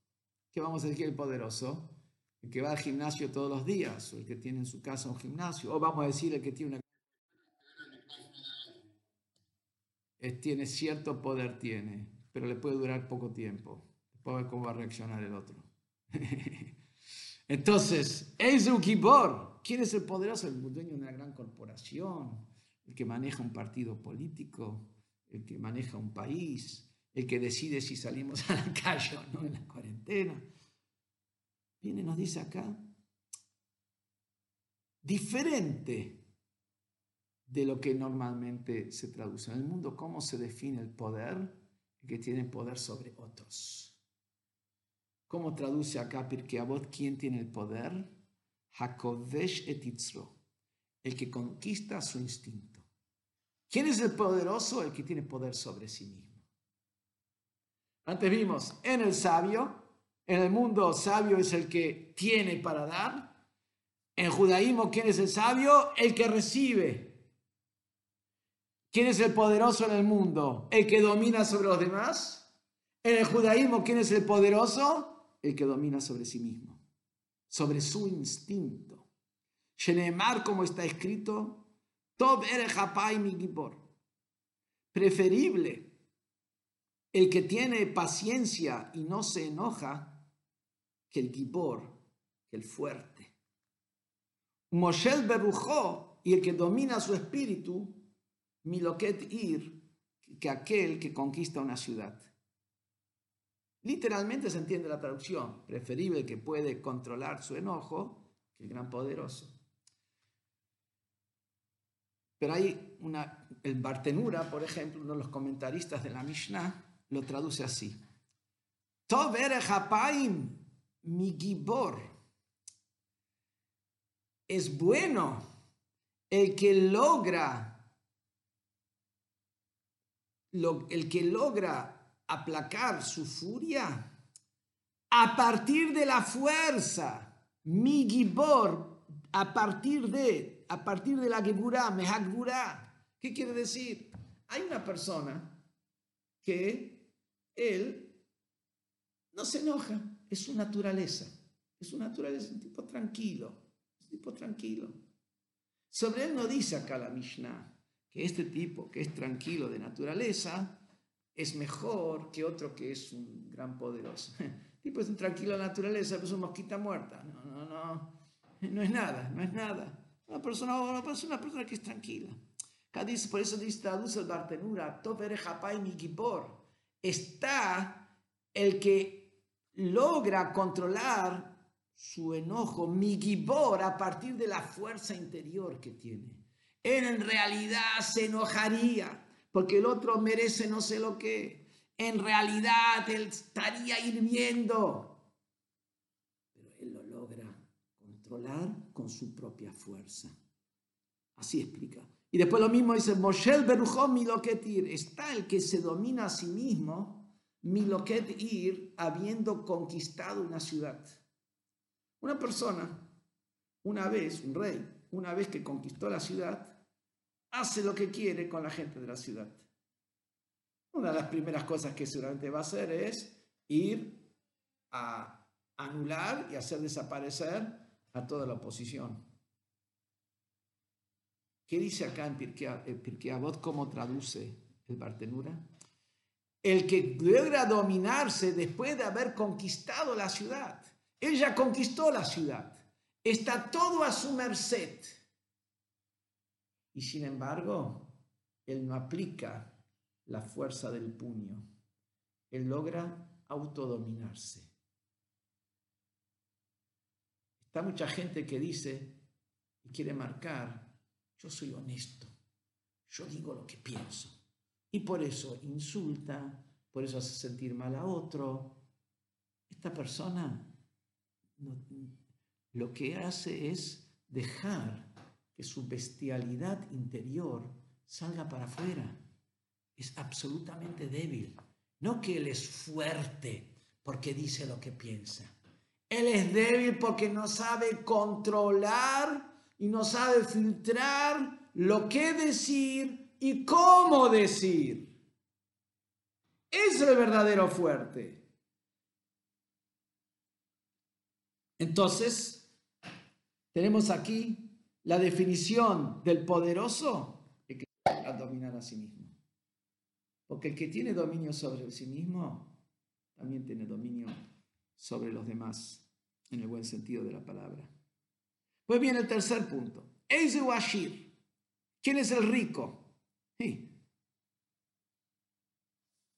Speaker 1: ¿Qué vamos a decir el poderoso? El que va al gimnasio todos los días, o el que tiene en su casa un gimnasio, o vamos a decir el que tiene una... tiene cierto poder, tiene, pero le puede durar poco tiempo. Después ver cómo va a reaccionar el otro. Entonces, Eizeu Gibor. ¿Quién es el poderoso? El dueño de una gran corporación, el que maneja un partido político, el que maneja un país, el que decide si salimos a la calle o no en la cuarentena. Viene y nos dice acá, diferente de lo que normalmente se traduce en el mundo, cómo se define el poder, que tiene poder sobre otros. ¿Cómo traduce acá Pirkei Avot quién tiene el poder? Hakodesh etitzro, el que conquista su instinto. ¿Quién es el poderoso? El que tiene poder sobre sí mismo. Antes vimos en el sabio, en el mundo sabio es el que tiene para dar. En judaísmo, ¿quién es el sabio? El que recibe. ¿Quién es el poderoso en el mundo? El que domina sobre los demás. En el judaísmo, ¿quién es el poderoso? el que domina sobre sí mismo, sobre su instinto. Shenemar, como está escrito, Tov mi gibor. Preferible el que tiene paciencia y no se enoja que el gibor, que el fuerte. Moshel berujó y el que domina su espíritu, miloket ir, que aquel que conquista una ciudad. Literalmente se entiende la traducción, preferible que puede controlar su enojo que el gran poderoso. Pero hay una, el Bartenura, por ejemplo, uno de los comentaristas de la Mishnah, lo traduce así. Tover Hapaim, mi gibor. Es bueno el que logra, el que logra aplacar su furia a partir de la fuerza, mi gibor, a partir de, a partir de la geburá, mehagburá. ¿Qué quiere decir? Hay una persona que él no se enoja, es su naturaleza, es su naturaleza, un tipo tranquilo, un tipo tranquilo. Sobre él no dice acá la Mishnah que este tipo que es tranquilo de naturaleza es mejor que otro que es un gran poderoso. tipo es un tranquilo de naturaleza, pero es una mosquita muerta. No, no, no, no es nada, no es nada. Una persona, una persona, una persona que es tranquila. Acá dice, por eso dice, traduce el Bartenura, Está el que logra controlar su enojo, mi a partir de la fuerza interior que tiene. Él en realidad se enojaría porque el otro merece no sé lo que. En realidad él estaría hirviendo. Pero él lo logra controlar con su propia fuerza. Así explica. Y después lo mismo dice, Moshel Berujó Miloketir. Está el que se domina a sí mismo, Miloketir, habiendo conquistado una ciudad. Una persona, una vez, un rey, una vez que conquistó la ciudad, hace lo que quiere con la gente de la ciudad. Una de las primeras cosas que seguramente va a hacer es ir a anular y hacer desaparecer a toda la oposición. ¿Qué dice acá en Pirkei? ¿Cómo traduce el Bartenura? El que logra dominarse después de haber conquistado la ciudad. Él ya conquistó la ciudad. Está todo a su merced. Y sin embargo, él no aplica la fuerza del puño. Él logra autodominarse. Está mucha gente que dice y quiere marcar, yo soy honesto, yo digo lo que pienso. Y por eso insulta, por eso hace sentir mal a otro. Esta persona lo que hace es dejar que su bestialidad interior salga para afuera. Es absolutamente débil. No que él es fuerte porque dice lo que piensa. Él es débil porque no sabe controlar y no sabe filtrar lo que decir y cómo decir. Es el verdadero fuerte. Entonces, tenemos aquí la definición del poderoso es que a dominar a sí mismo. Porque el que tiene dominio sobre sí mismo, también tiene dominio sobre los demás, en el buen sentido de la palabra. Pues bien, el tercer punto. Eise Washir. ¿Quién es el rico?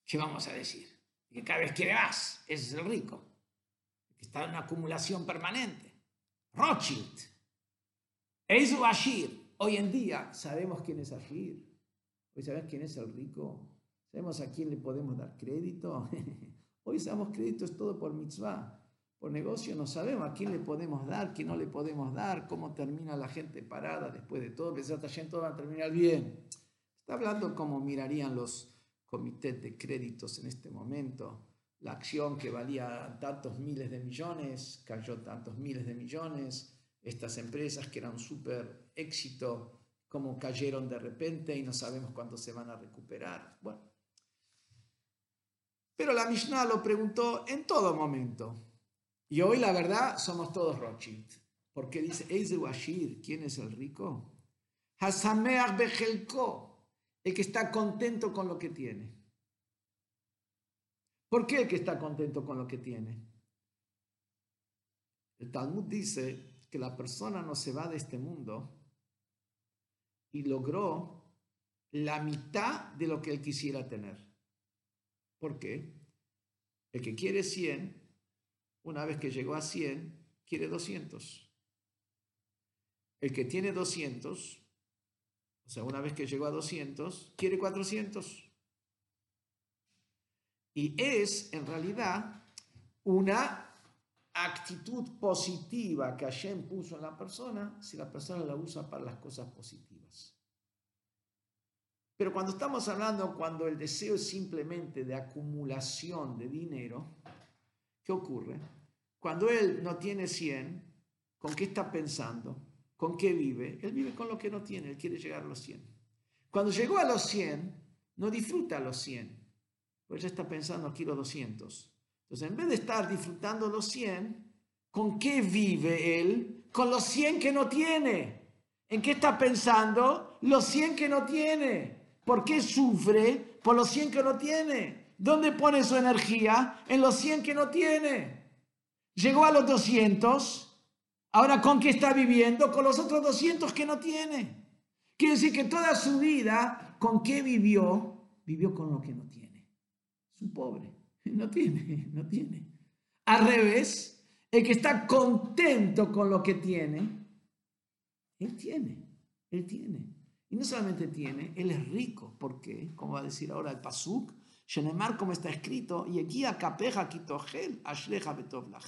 Speaker 1: ¿Qué vamos a decir? Que cada vez quiere más. Ese es el rico. Está en una acumulación permanente. Rothschild. Es Ashir. Hoy en día sabemos quién es Ashir. Hoy sabemos quién es el rico. Sabemos a quién le podemos dar crédito. Hoy sabemos crédito es todo por mitzvah. Por negocio no sabemos a quién le podemos dar, quién no le podemos dar, cómo termina la gente parada después de todo. Pensar todo va a terminar bien. Está hablando cómo mirarían los comités de créditos en este momento. La acción que valía tantos miles de millones cayó tantos miles de millones estas empresas que eran súper éxito, como cayeron de repente y no sabemos cuándo se van a recuperar. Bueno. Pero la Mishnah lo preguntó en todo momento. Y hoy la verdad somos todos Rothschild. Porque dice, Eise Washir, ¿quién es el rico? Hasameach Bejelko, el que está contento con lo que tiene. ¿Por qué el que está contento con lo que tiene? El Talmud dice que la persona no se va de este mundo y logró la mitad de lo que él quisiera tener. ¿Por qué? El que quiere 100, una vez que llegó a 100, quiere 200. El que tiene 200, o sea, una vez que llegó a 200, quiere 400. Y es, en realidad, una actitud positiva que Hashem puso en la persona si la persona la usa para las cosas positivas. Pero cuando estamos hablando, cuando el deseo es simplemente de acumulación de dinero, ¿qué ocurre? Cuando él no tiene 100, ¿con qué está pensando? ¿Con qué vive? Él vive con lo que no tiene, él quiere llegar a los 100. Cuando llegó a los 100, no disfruta los 100, pues ya está pensando, quiero 200. Entonces, en vez de estar disfrutando los 100, ¿con qué vive él? Con los 100 que no tiene. ¿En qué está pensando? Los 100 que no tiene. ¿Por qué sufre? Por los 100 que no tiene. ¿Dónde pone su energía? En los 100 que no tiene. Llegó a los 200. Ahora, ¿con qué está viviendo? Con los otros 200 que no tiene. Quiere decir que toda su vida, ¿con qué vivió? Vivió con lo que no tiene. Es un pobre. No tiene, no tiene. Al revés, el que está contento con lo que tiene, él tiene, él tiene. Y no solamente tiene, él es rico. ¿Por qué? Como va a decir ahora el Pasuk, Shenemar, como está escrito, y aquí capeja kitogel ashleja betovlach.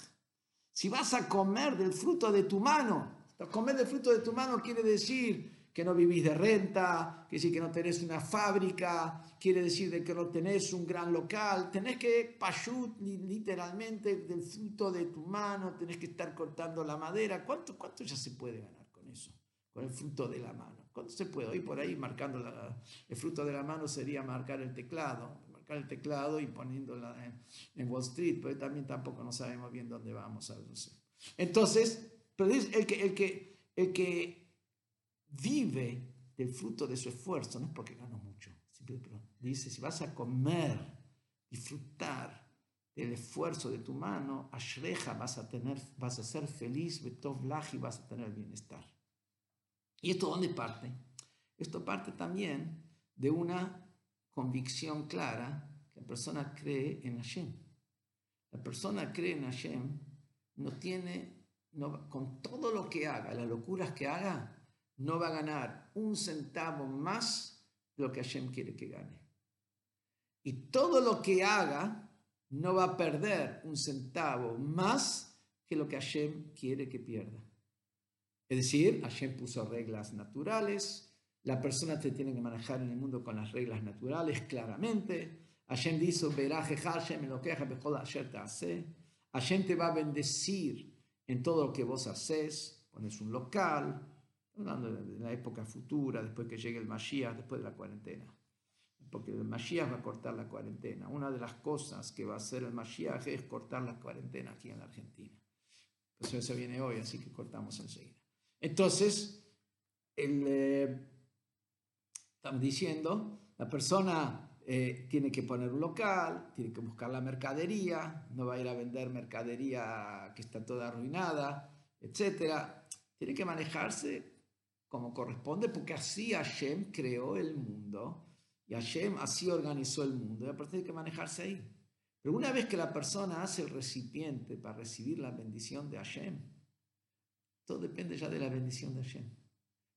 Speaker 1: Si vas a comer del fruto de tu mano, comer del fruto de tu mano quiere decir que no vivís de renta, quiere decir que no tenés una fábrica, quiere decir de que no tenés un gran local, tenés que pashut literalmente del fruto de tu mano, tenés que estar cortando la madera. ¿Cuánto, cuánto ya se puede ganar con eso? Con el fruto de la mano. ¿Cuánto se puede? Hoy por ahí marcando el fruto de la mano sería marcar el teclado, marcar el teclado y poniéndola en, Wall Street, pero también tampoco no sabemos bien dónde vamos. Sé. Entonces, pero el que, el que, el que vive del fruto de su esfuerzo, no es porque gano mucho, dice, si vas a comer, disfrutar del esfuerzo de tu mano, ashreja, vas a tener, vas a ser feliz, betov vas a tener bienestar. ¿Y esto dónde parte? Esto parte también de una convicción clara que la persona cree en Hashem. La persona cree en Hashem, no tiene, con todo lo que haga, las locuras que haga, no va a ganar un centavo más de lo que Hashem quiere que gane. Y todo lo que haga no va a perder un centavo más que lo que Hashem quiere que pierda. Es decir, Hashem puso reglas naturales, la persona se tiene que manejar en el mundo con las reglas naturales claramente. Hashem dice, Hashem Hashem te va a bendecir en todo lo que vos haces, pones un local, hablando de la época futura, después que llegue el Mashiach, después de la cuarentena. Porque el Mashiach va a cortar la cuarentena. Una de las cosas que va a hacer el Mashiach es cortar la cuarentena aquí en la Argentina. Pues eso viene hoy, así que cortamos enseguida. Entonces, eh, estamos diciendo, la persona eh, tiene que poner un local, tiene que buscar la mercadería, no va a ir a vender mercadería que está toda arruinada, etc. Tiene que manejarse como corresponde, porque así Hashem creó el mundo y Hashem así organizó el mundo y aparte hay que manejarse ahí. Pero una vez que la persona hace el recipiente para recibir la bendición de Hashem, todo depende ya de la bendición de Hashem.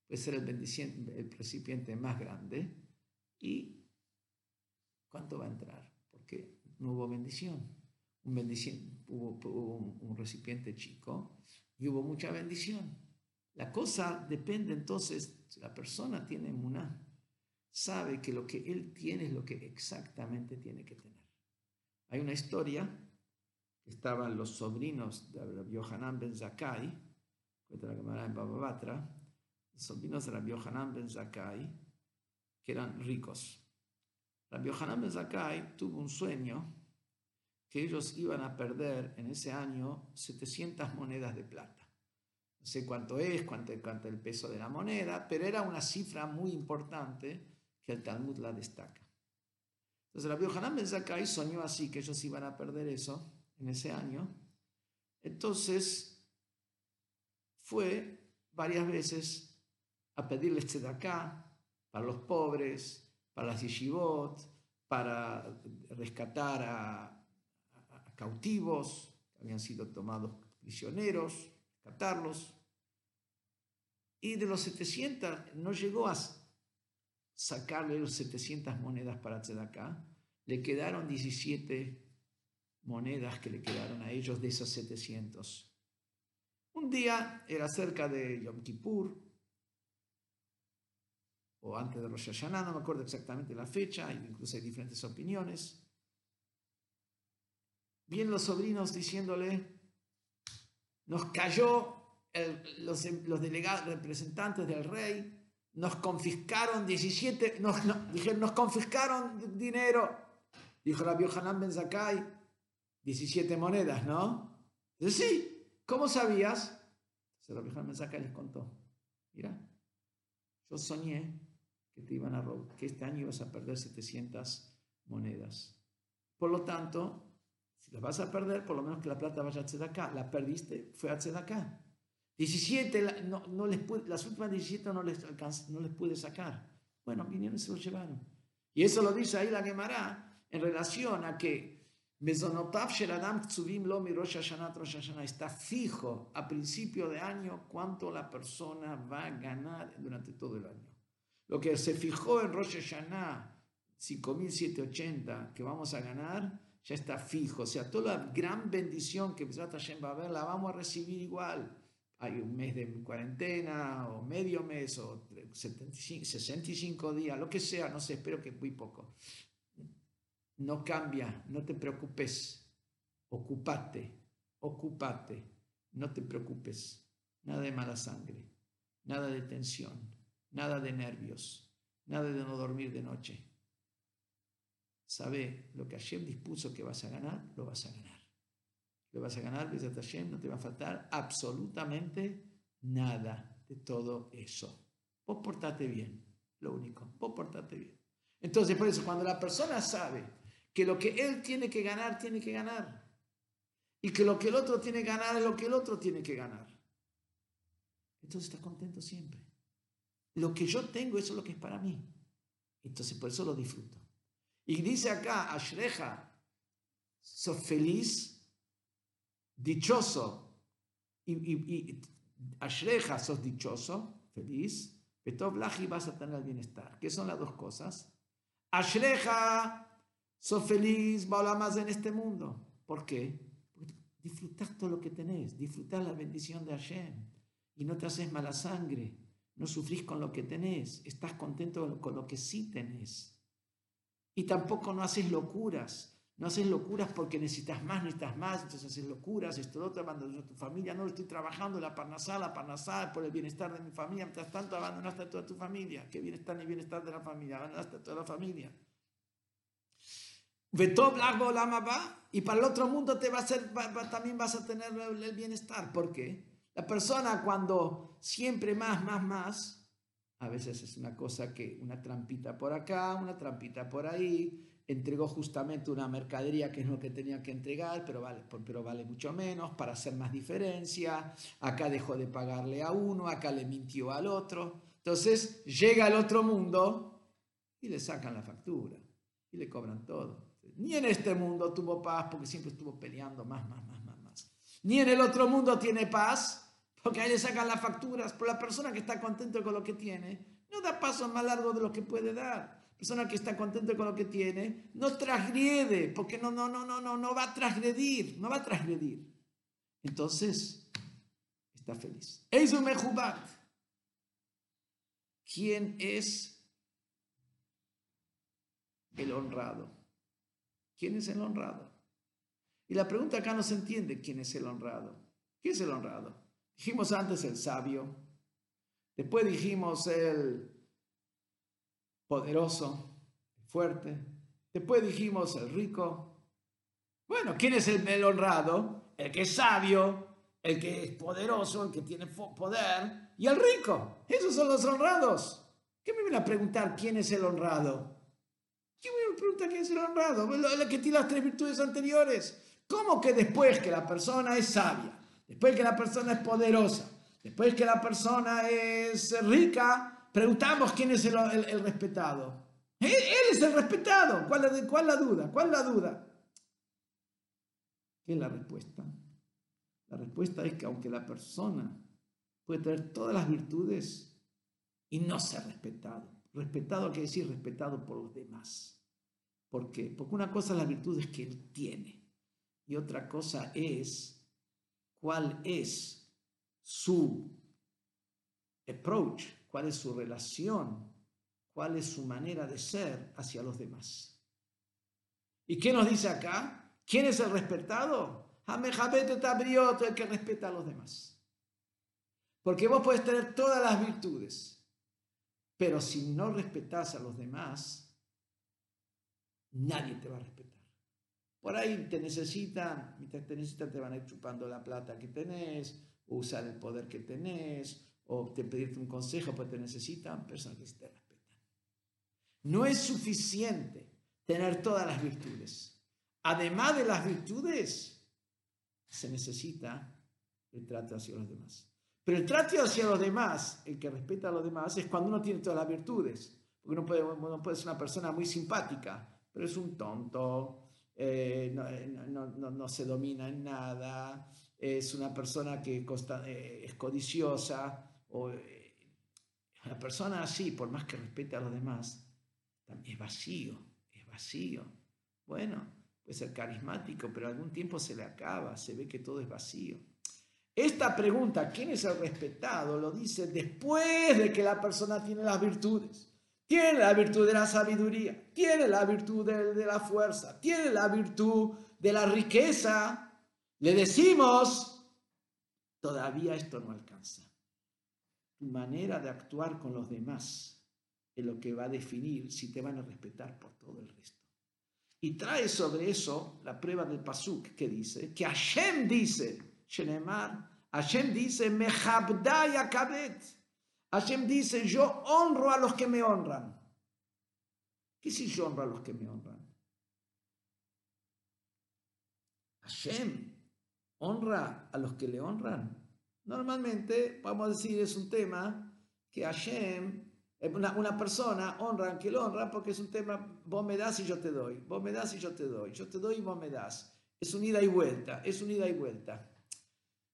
Speaker 1: Puede ser el, el recipiente más grande y ¿cuánto va a entrar? Porque no hubo bendición. Un bendición hubo, un recipiente chico y hubo mucha bendición. La cosa depende entonces, si la persona tiene muná, sabe que lo que él tiene es lo que exactamente tiene que tener. Hay una historia estaban los sobrinos de Rabbi Yohanan ben Zakai, cuenta la cámara en Bababatra, los sobrinos de Rabbi Yohanan ben Zakai, que eran ricos. Rabbi Yohanan ben Zakai tuvo un sueño que ellos iban a perder en ese año 700 monedas de plata. No sé cuánto es, cuánto, cuánto el peso de la moneda, pero era una cifra muy importante que el Talmud la destaca. Entonces Rabbi Hanan Ben Zakkai soñó así, que ellos iban a perder eso en ese año. Entonces fue varias veces a pedirles tzedakah para los pobres, para las yeshivot, para rescatar a, cautivos que habían sido tomados prisioneros, rescatarlos. Y de los 700 no llegó a sacarle los 700 monedas para Tzedakah, le quedaron 17 monedas que le quedaron a ellos de esos 700. Un día era cerca de Yom Kippur, o antes de Rosh Hashanah, no me acuerdo exactamente la fecha, incluso hay diferentes opiniones. Vienen los sobrinos diciéndole, nos cayó los, los, delegados, representantes del rey, nos confiscaron 17, nos, nos confiscaron dinero. Dijo Rabbi Hanan Ben Zakai, 17 monedas, ¿no? Dice, sí, ¿cómo sabías? Entonces Rabbi Hanan Ben Zakai les contó, mira, yo soñé que te iban a robar, que este año ibas a perder 700 monedas. Por lo tanto, las vas a perder, por lo menos que la plata vaya a acá. La perdiste, fue a acá. 17, no, no les las últimas 17 no les, no les pude sacar. Bueno, vinieron y se lo llevaron. Y eso lo dice ahí la Gemara en relación a que Está fijo a principio de año cuánto la persona va a ganar durante todo el año. Lo que se fijó en Rosh Hashanah, 5.780 que vamos a ganar, ya está fijo. O sea, toda la gran bendición que Hashem va a ver, la vamos a recibir igual. Hay un mes de cuarentena, o medio mes, o 75, 65 días, lo que sea, no sé, espero que muy poco. No cambia, no te preocupes. Ocupate, ocupate, no te preocupes. Nada de mala sangre, nada de tensión nada de nervios, nada de no dormir de noche. Sabe lo que Hashem dispuso que vas a ganar, lo vas a ganar. Lo vas a ganar, Hashem, no te va a faltar absolutamente nada de todo eso. Vos portate bien, lo único, vos portate bien. Entonces, por eso, cuando la persona sabe que lo que él tiene que ganar, tiene que ganar, y que lo que el otro tiene que ganar es lo que el otro tiene que ganar, entonces está contento siempre. Lo que yo tengo, eso es lo que es para mí. Entonces, por eso lo disfruto. Y dice acá, Ashreja, sos feliz, dichoso. Y, y, Ashreja, sos dichoso, feliz. Petov y vas a tener el bienestar. ¿Qué son las dos cosas? Ashreja, sos feliz, más en este mundo. ¿Por qué? Porque disfrutas todo lo que tenés, disfrutas la bendición de Hashem y no te haces mala sangre no sufrís con lo que tenés, estás contento con lo que sí tenés. Y tampoco no haces locuras, no haces locuras porque necesitas más, necesitas más, entonces haces locuras, esto, lo otro, abandonas a tu familia, no estoy trabajando, la parnasá, la parnasá, por el bienestar de mi familia, mientras tanto abandonaste a toda tu familia, qué bienestar ni bienestar de la familia, abandonaste a toda la familia. Y para el otro mundo te va a ser, también vas a tener el bienestar. ¿Por qué? La persona cuando siempre más, más, más, a veces es una cosa que una trampita por acá, una trampita por ahí, entregó justamente una mercadería que es lo que tenía que entregar, pero vale, pero vale mucho menos para hacer más diferencia, acá dejó de pagarle a uno, acá le mintió al otro. Entonces llega al otro mundo y le sacan la factura y le cobran todo. Ni en este mundo tuvo paz porque siempre estuvo peleando más, más, más, más, más. Ni en el otro mundo tiene paz porque ahí le sacan las facturas, pero la persona que está contento con lo que tiene no da paso más largo de lo que puede dar. La persona que está contento con lo que tiene no transgrede, porque no, no, no, no, no, no va a transgredir, no va a transgredir. Entonces, está feliz. un Mejubat. ¿Quién es el honrado? ¿Quién es el honrado? Y la pregunta acá no se entiende quién es el honrado. ¿Quién es el honrado? Dijimos antes el sabio, después dijimos el poderoso, fuerte, después dijimos el rico. Bueno, ¿quién es el, honrado? El que es sabio, el que es poderoso, el que tiene poder y el rico. Esos son los honrados. ¿Qué me viene a preguntar quién es el honrado? ¿Quién me pregunta quién es el honrado? El que tiene las tres virtudes anteriores. ¿Cómo que después que la persona es sabia, después que la persona es poderosa, después que la persona es rica, preguntamos quién es el, respetado? Él, es el respetado. ¿Cuál, ¿Cuál la duda? ¿Cuál la duda? ¿Qué es la respuesta? La respuesta es que aunque la persona puede tener todas las virtudes y no ser respetado, respetado quiere decir respetado por los demás. ¿Por qué? Porque una cosa es las virtudes que él tiene y otra cosa es cuál es su approach, cuál es su relación, cuál es su manera de ser hacia los demás. ¿Y qué nos dice acá? ¿Quién es el respetado? el que respeta a los demás. Porque vos puedes tener todas las virtudes, pero si no respetas a los demás, nadie te va a respetar. Por ahí te necesitan, mientras te necesitan te van a ir chupando la plata que tenés, o usar el poder que tenés, o te pedirte un consejo porque te necesitan, personas que te respetan. No es suficiente tener todas las virtudes. Además de las virtudes, se necesita el trato hacia los demás. Pero el trato hacia los demás, el que respeta a los demás, es cuando uno tiene todas las virtudes. Porque uno puede, uno puede ser una persona muy simpática, pero es un tonto, eh, eh, no, se domina en nada, es una persona que eh, es codiciosa, o una persona así, por más que respete a los demás, es vacío, es vacío. Bueno, puede ser carismático, pero algún tiempo se le acaba, se ve que todo es vacío. Esta pregunta, ¿quién es el respetado? Lo dice después de que la persona tiene las virtudes tiene la virtud de la sabiduría, tiene la virtud de, la fuerza, tiene la virtud de la riqueza. Le decimos, todavía esto no alcanza. Tu manera de actuar con los demás es lo que va a definir si te van a respetar por todo el resto. Y trae sobre eso la prueba del Pasuk que dice, que Hashem dice, Shenemar, Hashem dice, Mehabdai Akabet. Hashem dice, yo honro a los que me honran. ¿Qué si yo honro a los que me honran? Hashem honra a los que le honran. Normalmente, vamos a decir, es un tema que Hashem, una, una persona honra a quien lo honra porque es un tema, vos me das y yo te doy, vos me das y yo te doy, yo te doy y vos me das. Es un ida y vuelta, es un ida y vuelta.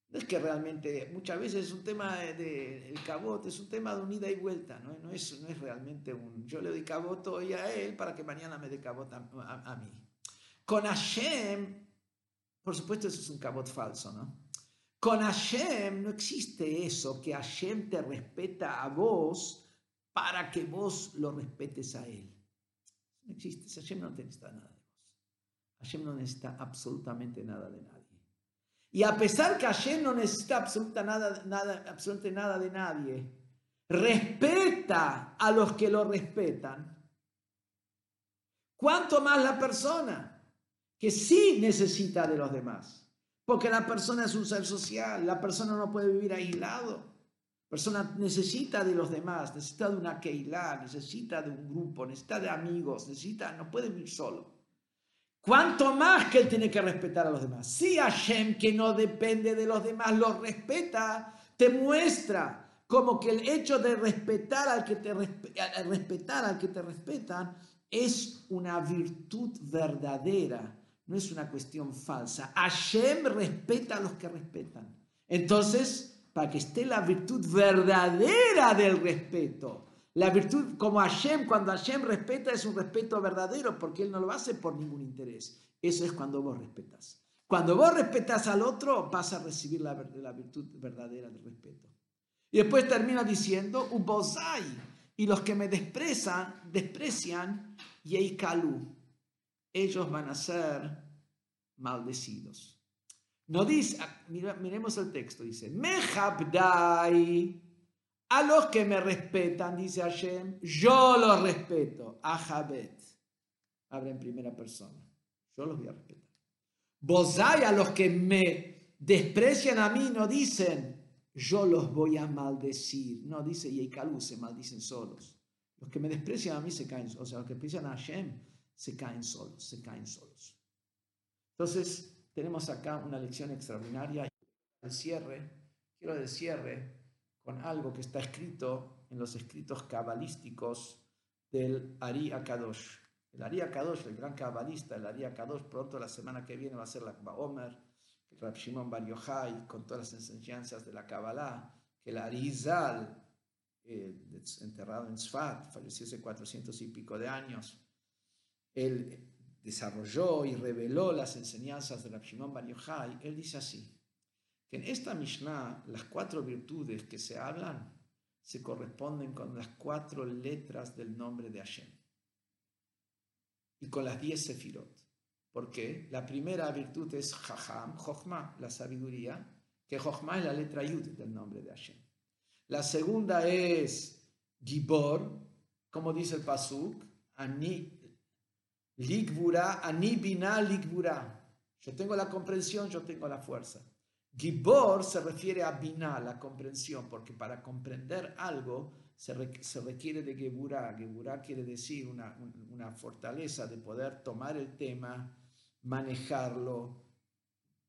Speaker 1: No es que realmente, muchas veces es un tema del de, cabot, es un tema de unida y vuelta, ¿no? No, es, no es realmente un, yo le doy cabot hoy a él para que mañana me dé cabot a, mí. Con Hashem, por supuesto eso es un cabot falso, ¿no? Con Hashem no existe eso, que Hashem te respeta a vos para que vos lo respetes a él. No existe, Hashem no necesita nada de vos. Hashem no necesita absolutamente nada de nadie. Y a pesar que Hashem no necesita absoluta nada, nada, absolutamente nada de nadie, respeta a los que lo respetan. ¿Cuánto más la persona que sí necesita de los demás? Porque la persona es un ser social, la persona no puede vivir aislado. La persona necesita de los demás, necesita de una keilah, necesita de un grupo, necesita de amigos, necesita, no puede vivir solo. ¿Cuánto más que él tiene que respetar a los demás? Si Hashem, que no depende de los demás, lo respeta, te muestra como que el hecho de respetar al que te, respetar al que te respetan es una virtud verdadera, no es una cuestión falsa. Hashem respeta a los que respetan. Entonces, para que esté la virtud verdadera del respeto, la virtud, como Hashem, cuando Hashem respeta, es un respeto verdadero, porque Él no lo hace por ningún interés. Eso es cuando vos respetas. Cuando vos respetas al otro, vas a recibir la, virtud verdadera del respeto. Y después termina diciendo, Ubozai, y los que me desprecian, desprecian, Yeikalu, ellos van a ser maldecidos. No dice, ah, miremos el texto, dice, Mehabdai, a los que me respetan, dice Hashem, yo los respeto. Ahabet. Habla en primera persona. Yo los voy a respetar. Bozai a los que me desprecian a mí no dicen, yo los voy a maldecir. No, dice Yeikalu, se maldicen solos. Los que me desprecian a mí se caen, o sea, los que desprecian a Hashem se caen solos, se caen solos. Entonces, tenemos acá una lección extraordinaria. El cierre, quiero el cierre con algo que está escrito en los escritos cabalísticos del Ari Akadosh. El Ari Akadosh, el gran cabalista, el Ari Akadosh, pronto la semana que viene va a ser la Omer, el Rab Bar Yochai, con todas las enseñanzas de la Kabbalah, que el Arizal, eh, enterrado en Sfat, falleció hace 400 y pico de años, él desarrolló y reveló las enseñanzas de Rab Shimon Bar Yochai, él dice así, que en esta Mishnah las cuatro virtudes que se hablan se corresponden con las cuatro letras del nombre de Hashem y con las diez sefirot. ¿Por qué? La primera virtud es Jajam, Jochma, la sabiduría, que Jochma es la letra Yud del nombre de Hashem. La segunda es Gibor, como dice el Pasuk, Ani Ligbura, Ani Bina Ligbura. Yo tengo la comprensión, yo tengo la fuerza. Gibor se refiere a Binah, la comprensión, porque para comprender algo se, requiere de Geburah. Geburah quiere decir una, fortaleza de poder tomar el tema, manejarlo,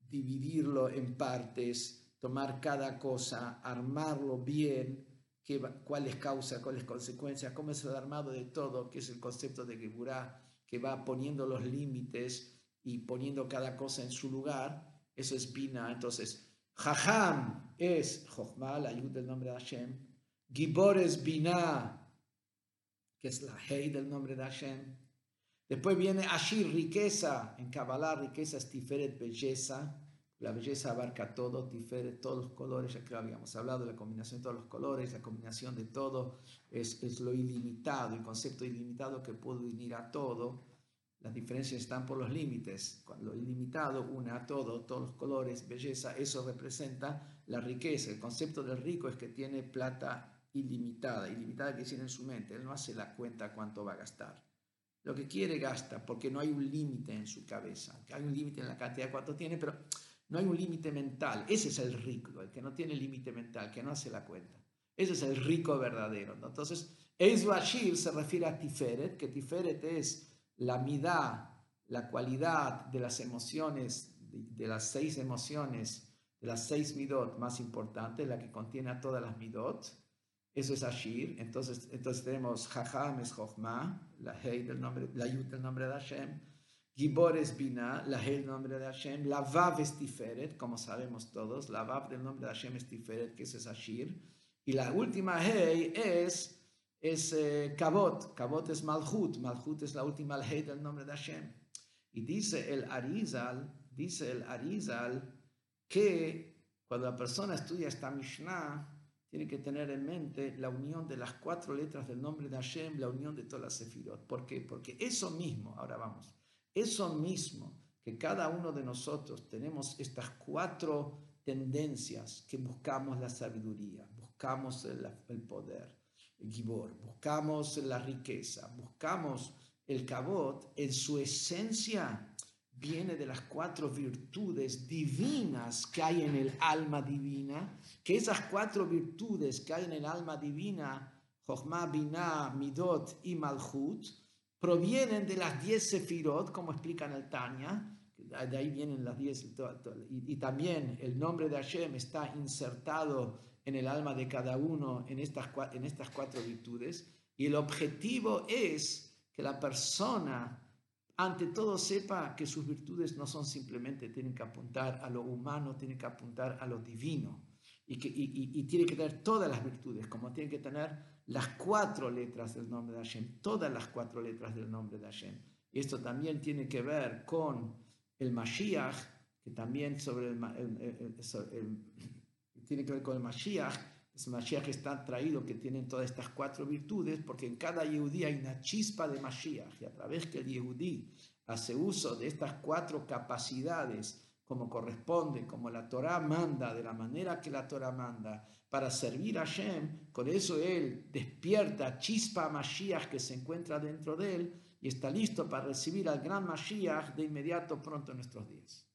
Speaker 1: dividirlo en partes, tomar cada cosa, armarlo bien, qué, cuáles causas, cuáles consecuencias, cómo es el armado de todo, que es el concepto de Geburah, que va poniendo los límites y poniendo cada cosa en su lugar eso es Bina. Entonces, Jajam es Jochma, la ayuda del nombre de Hashem. Gibor es Bina, que es la Hei del nombre de Hashem. Después viene Ashir, riqueza. En Kabbalah, riqueza es Tiferet, belleza. La belleza abarca todo, Tiferet, todos los colores. Ya que habíamos hablado de la combinación de todos los colores, la combinación de todo es, es lo ilimitado, el concepto ilimitado que puede unir a todo. Las diferencias están por los límites. Lo ilimitado une a todo, todos los colores, belleza, eso representa la riqueza. El concepto del rico es que tiene plata ilimitada, ilimitada que tiene en su mente. Él no hace la cuenta cuánto va a gastar. Lo que quiere gasta porque no hay un límite en su cabeza. Hay un límite en la cantidad de cuánto tiene, pero no hay un límite mental. Ese es el rico, el que no tiene límite mental, que no hace la cuenta. Ese es el rico verdadero. Entonces, Eizu Ashir se refiere a Tiferet, que Tiferet es la midá, la cualidad de las emociones, de, las seis emociones, de las seis midot más importantes, la que contiene a todas las midot, eso es Ashir. Entonces, entonces tenemos Jajam es Jochma, la Hei del nombre, la Yut del nombre de Hashem, Gibor es Bina, la Hei del nombre de Hashem, la Vav es como sabemos todos, la Vav del nombre de Hashem es Tiferet, que eso es Ashir. Y la última Hei es es eh, Kabot, Kabot es Malhut, Malhut es la última ley del nombre de Hashem. Y dice el Arizal, dice el Arizal que cuando la persona estudia esta Mishnah, tiene que tener en mente la unión de las cuatro letras del nombre de Hashem, la unión de todas las sefirot. ¿Por qué? Porque eso mismo, ahora vamos, eso mismo que cada uno de nosotros tenemos estas cuatro tendencias que buscamos la sabiduría, buscamos el, el poder, Gibor, buscamos la riqueza, buscamos el cabot, en su esencia viene de las cuatro virtudes divinas que hay en el alma divina, que esas cuatro virtudes que hay en el alma divina, Jochma, Binah, Midot y Malhut, provienen de las diez sefirot, como explica en el Tanya, de ahí vienen las diez, y, y también el nombre de Hashem está insertado en el alma de cada uno en estas, en estas cuatro virtudes. Y el objetivo es que la persona, ante todo, sepa que sus virtudes no son simplemente, tienen que apuntar a lo humano, tienen que apuntar a lo divino. Y, que, y, tiene que tener todas las virtudes, como tiene que tener las cuatro letras del nombre de Hashem, todas las cuatro letras del nombre de Hashem. Y esto también tiene que ver con el Mashiach, que también sobre el, el tiene que ver con el Mashiach, es Mashiach está traído, que tiene todas estas cuatro virtudes, porque en cada Yehudí hay una chispa de Mashiach, y a través que el Yehudí hace uso de estas cuatro capacidades, como corresponde, como la Torah manda, de la manera que la Torah manda, para servir a Hashem, con eso él despierta chispa Mashiach que se encuentra dentro de él y está listo para recibir al gran Mashiach de inmediato pronto en nuestros días.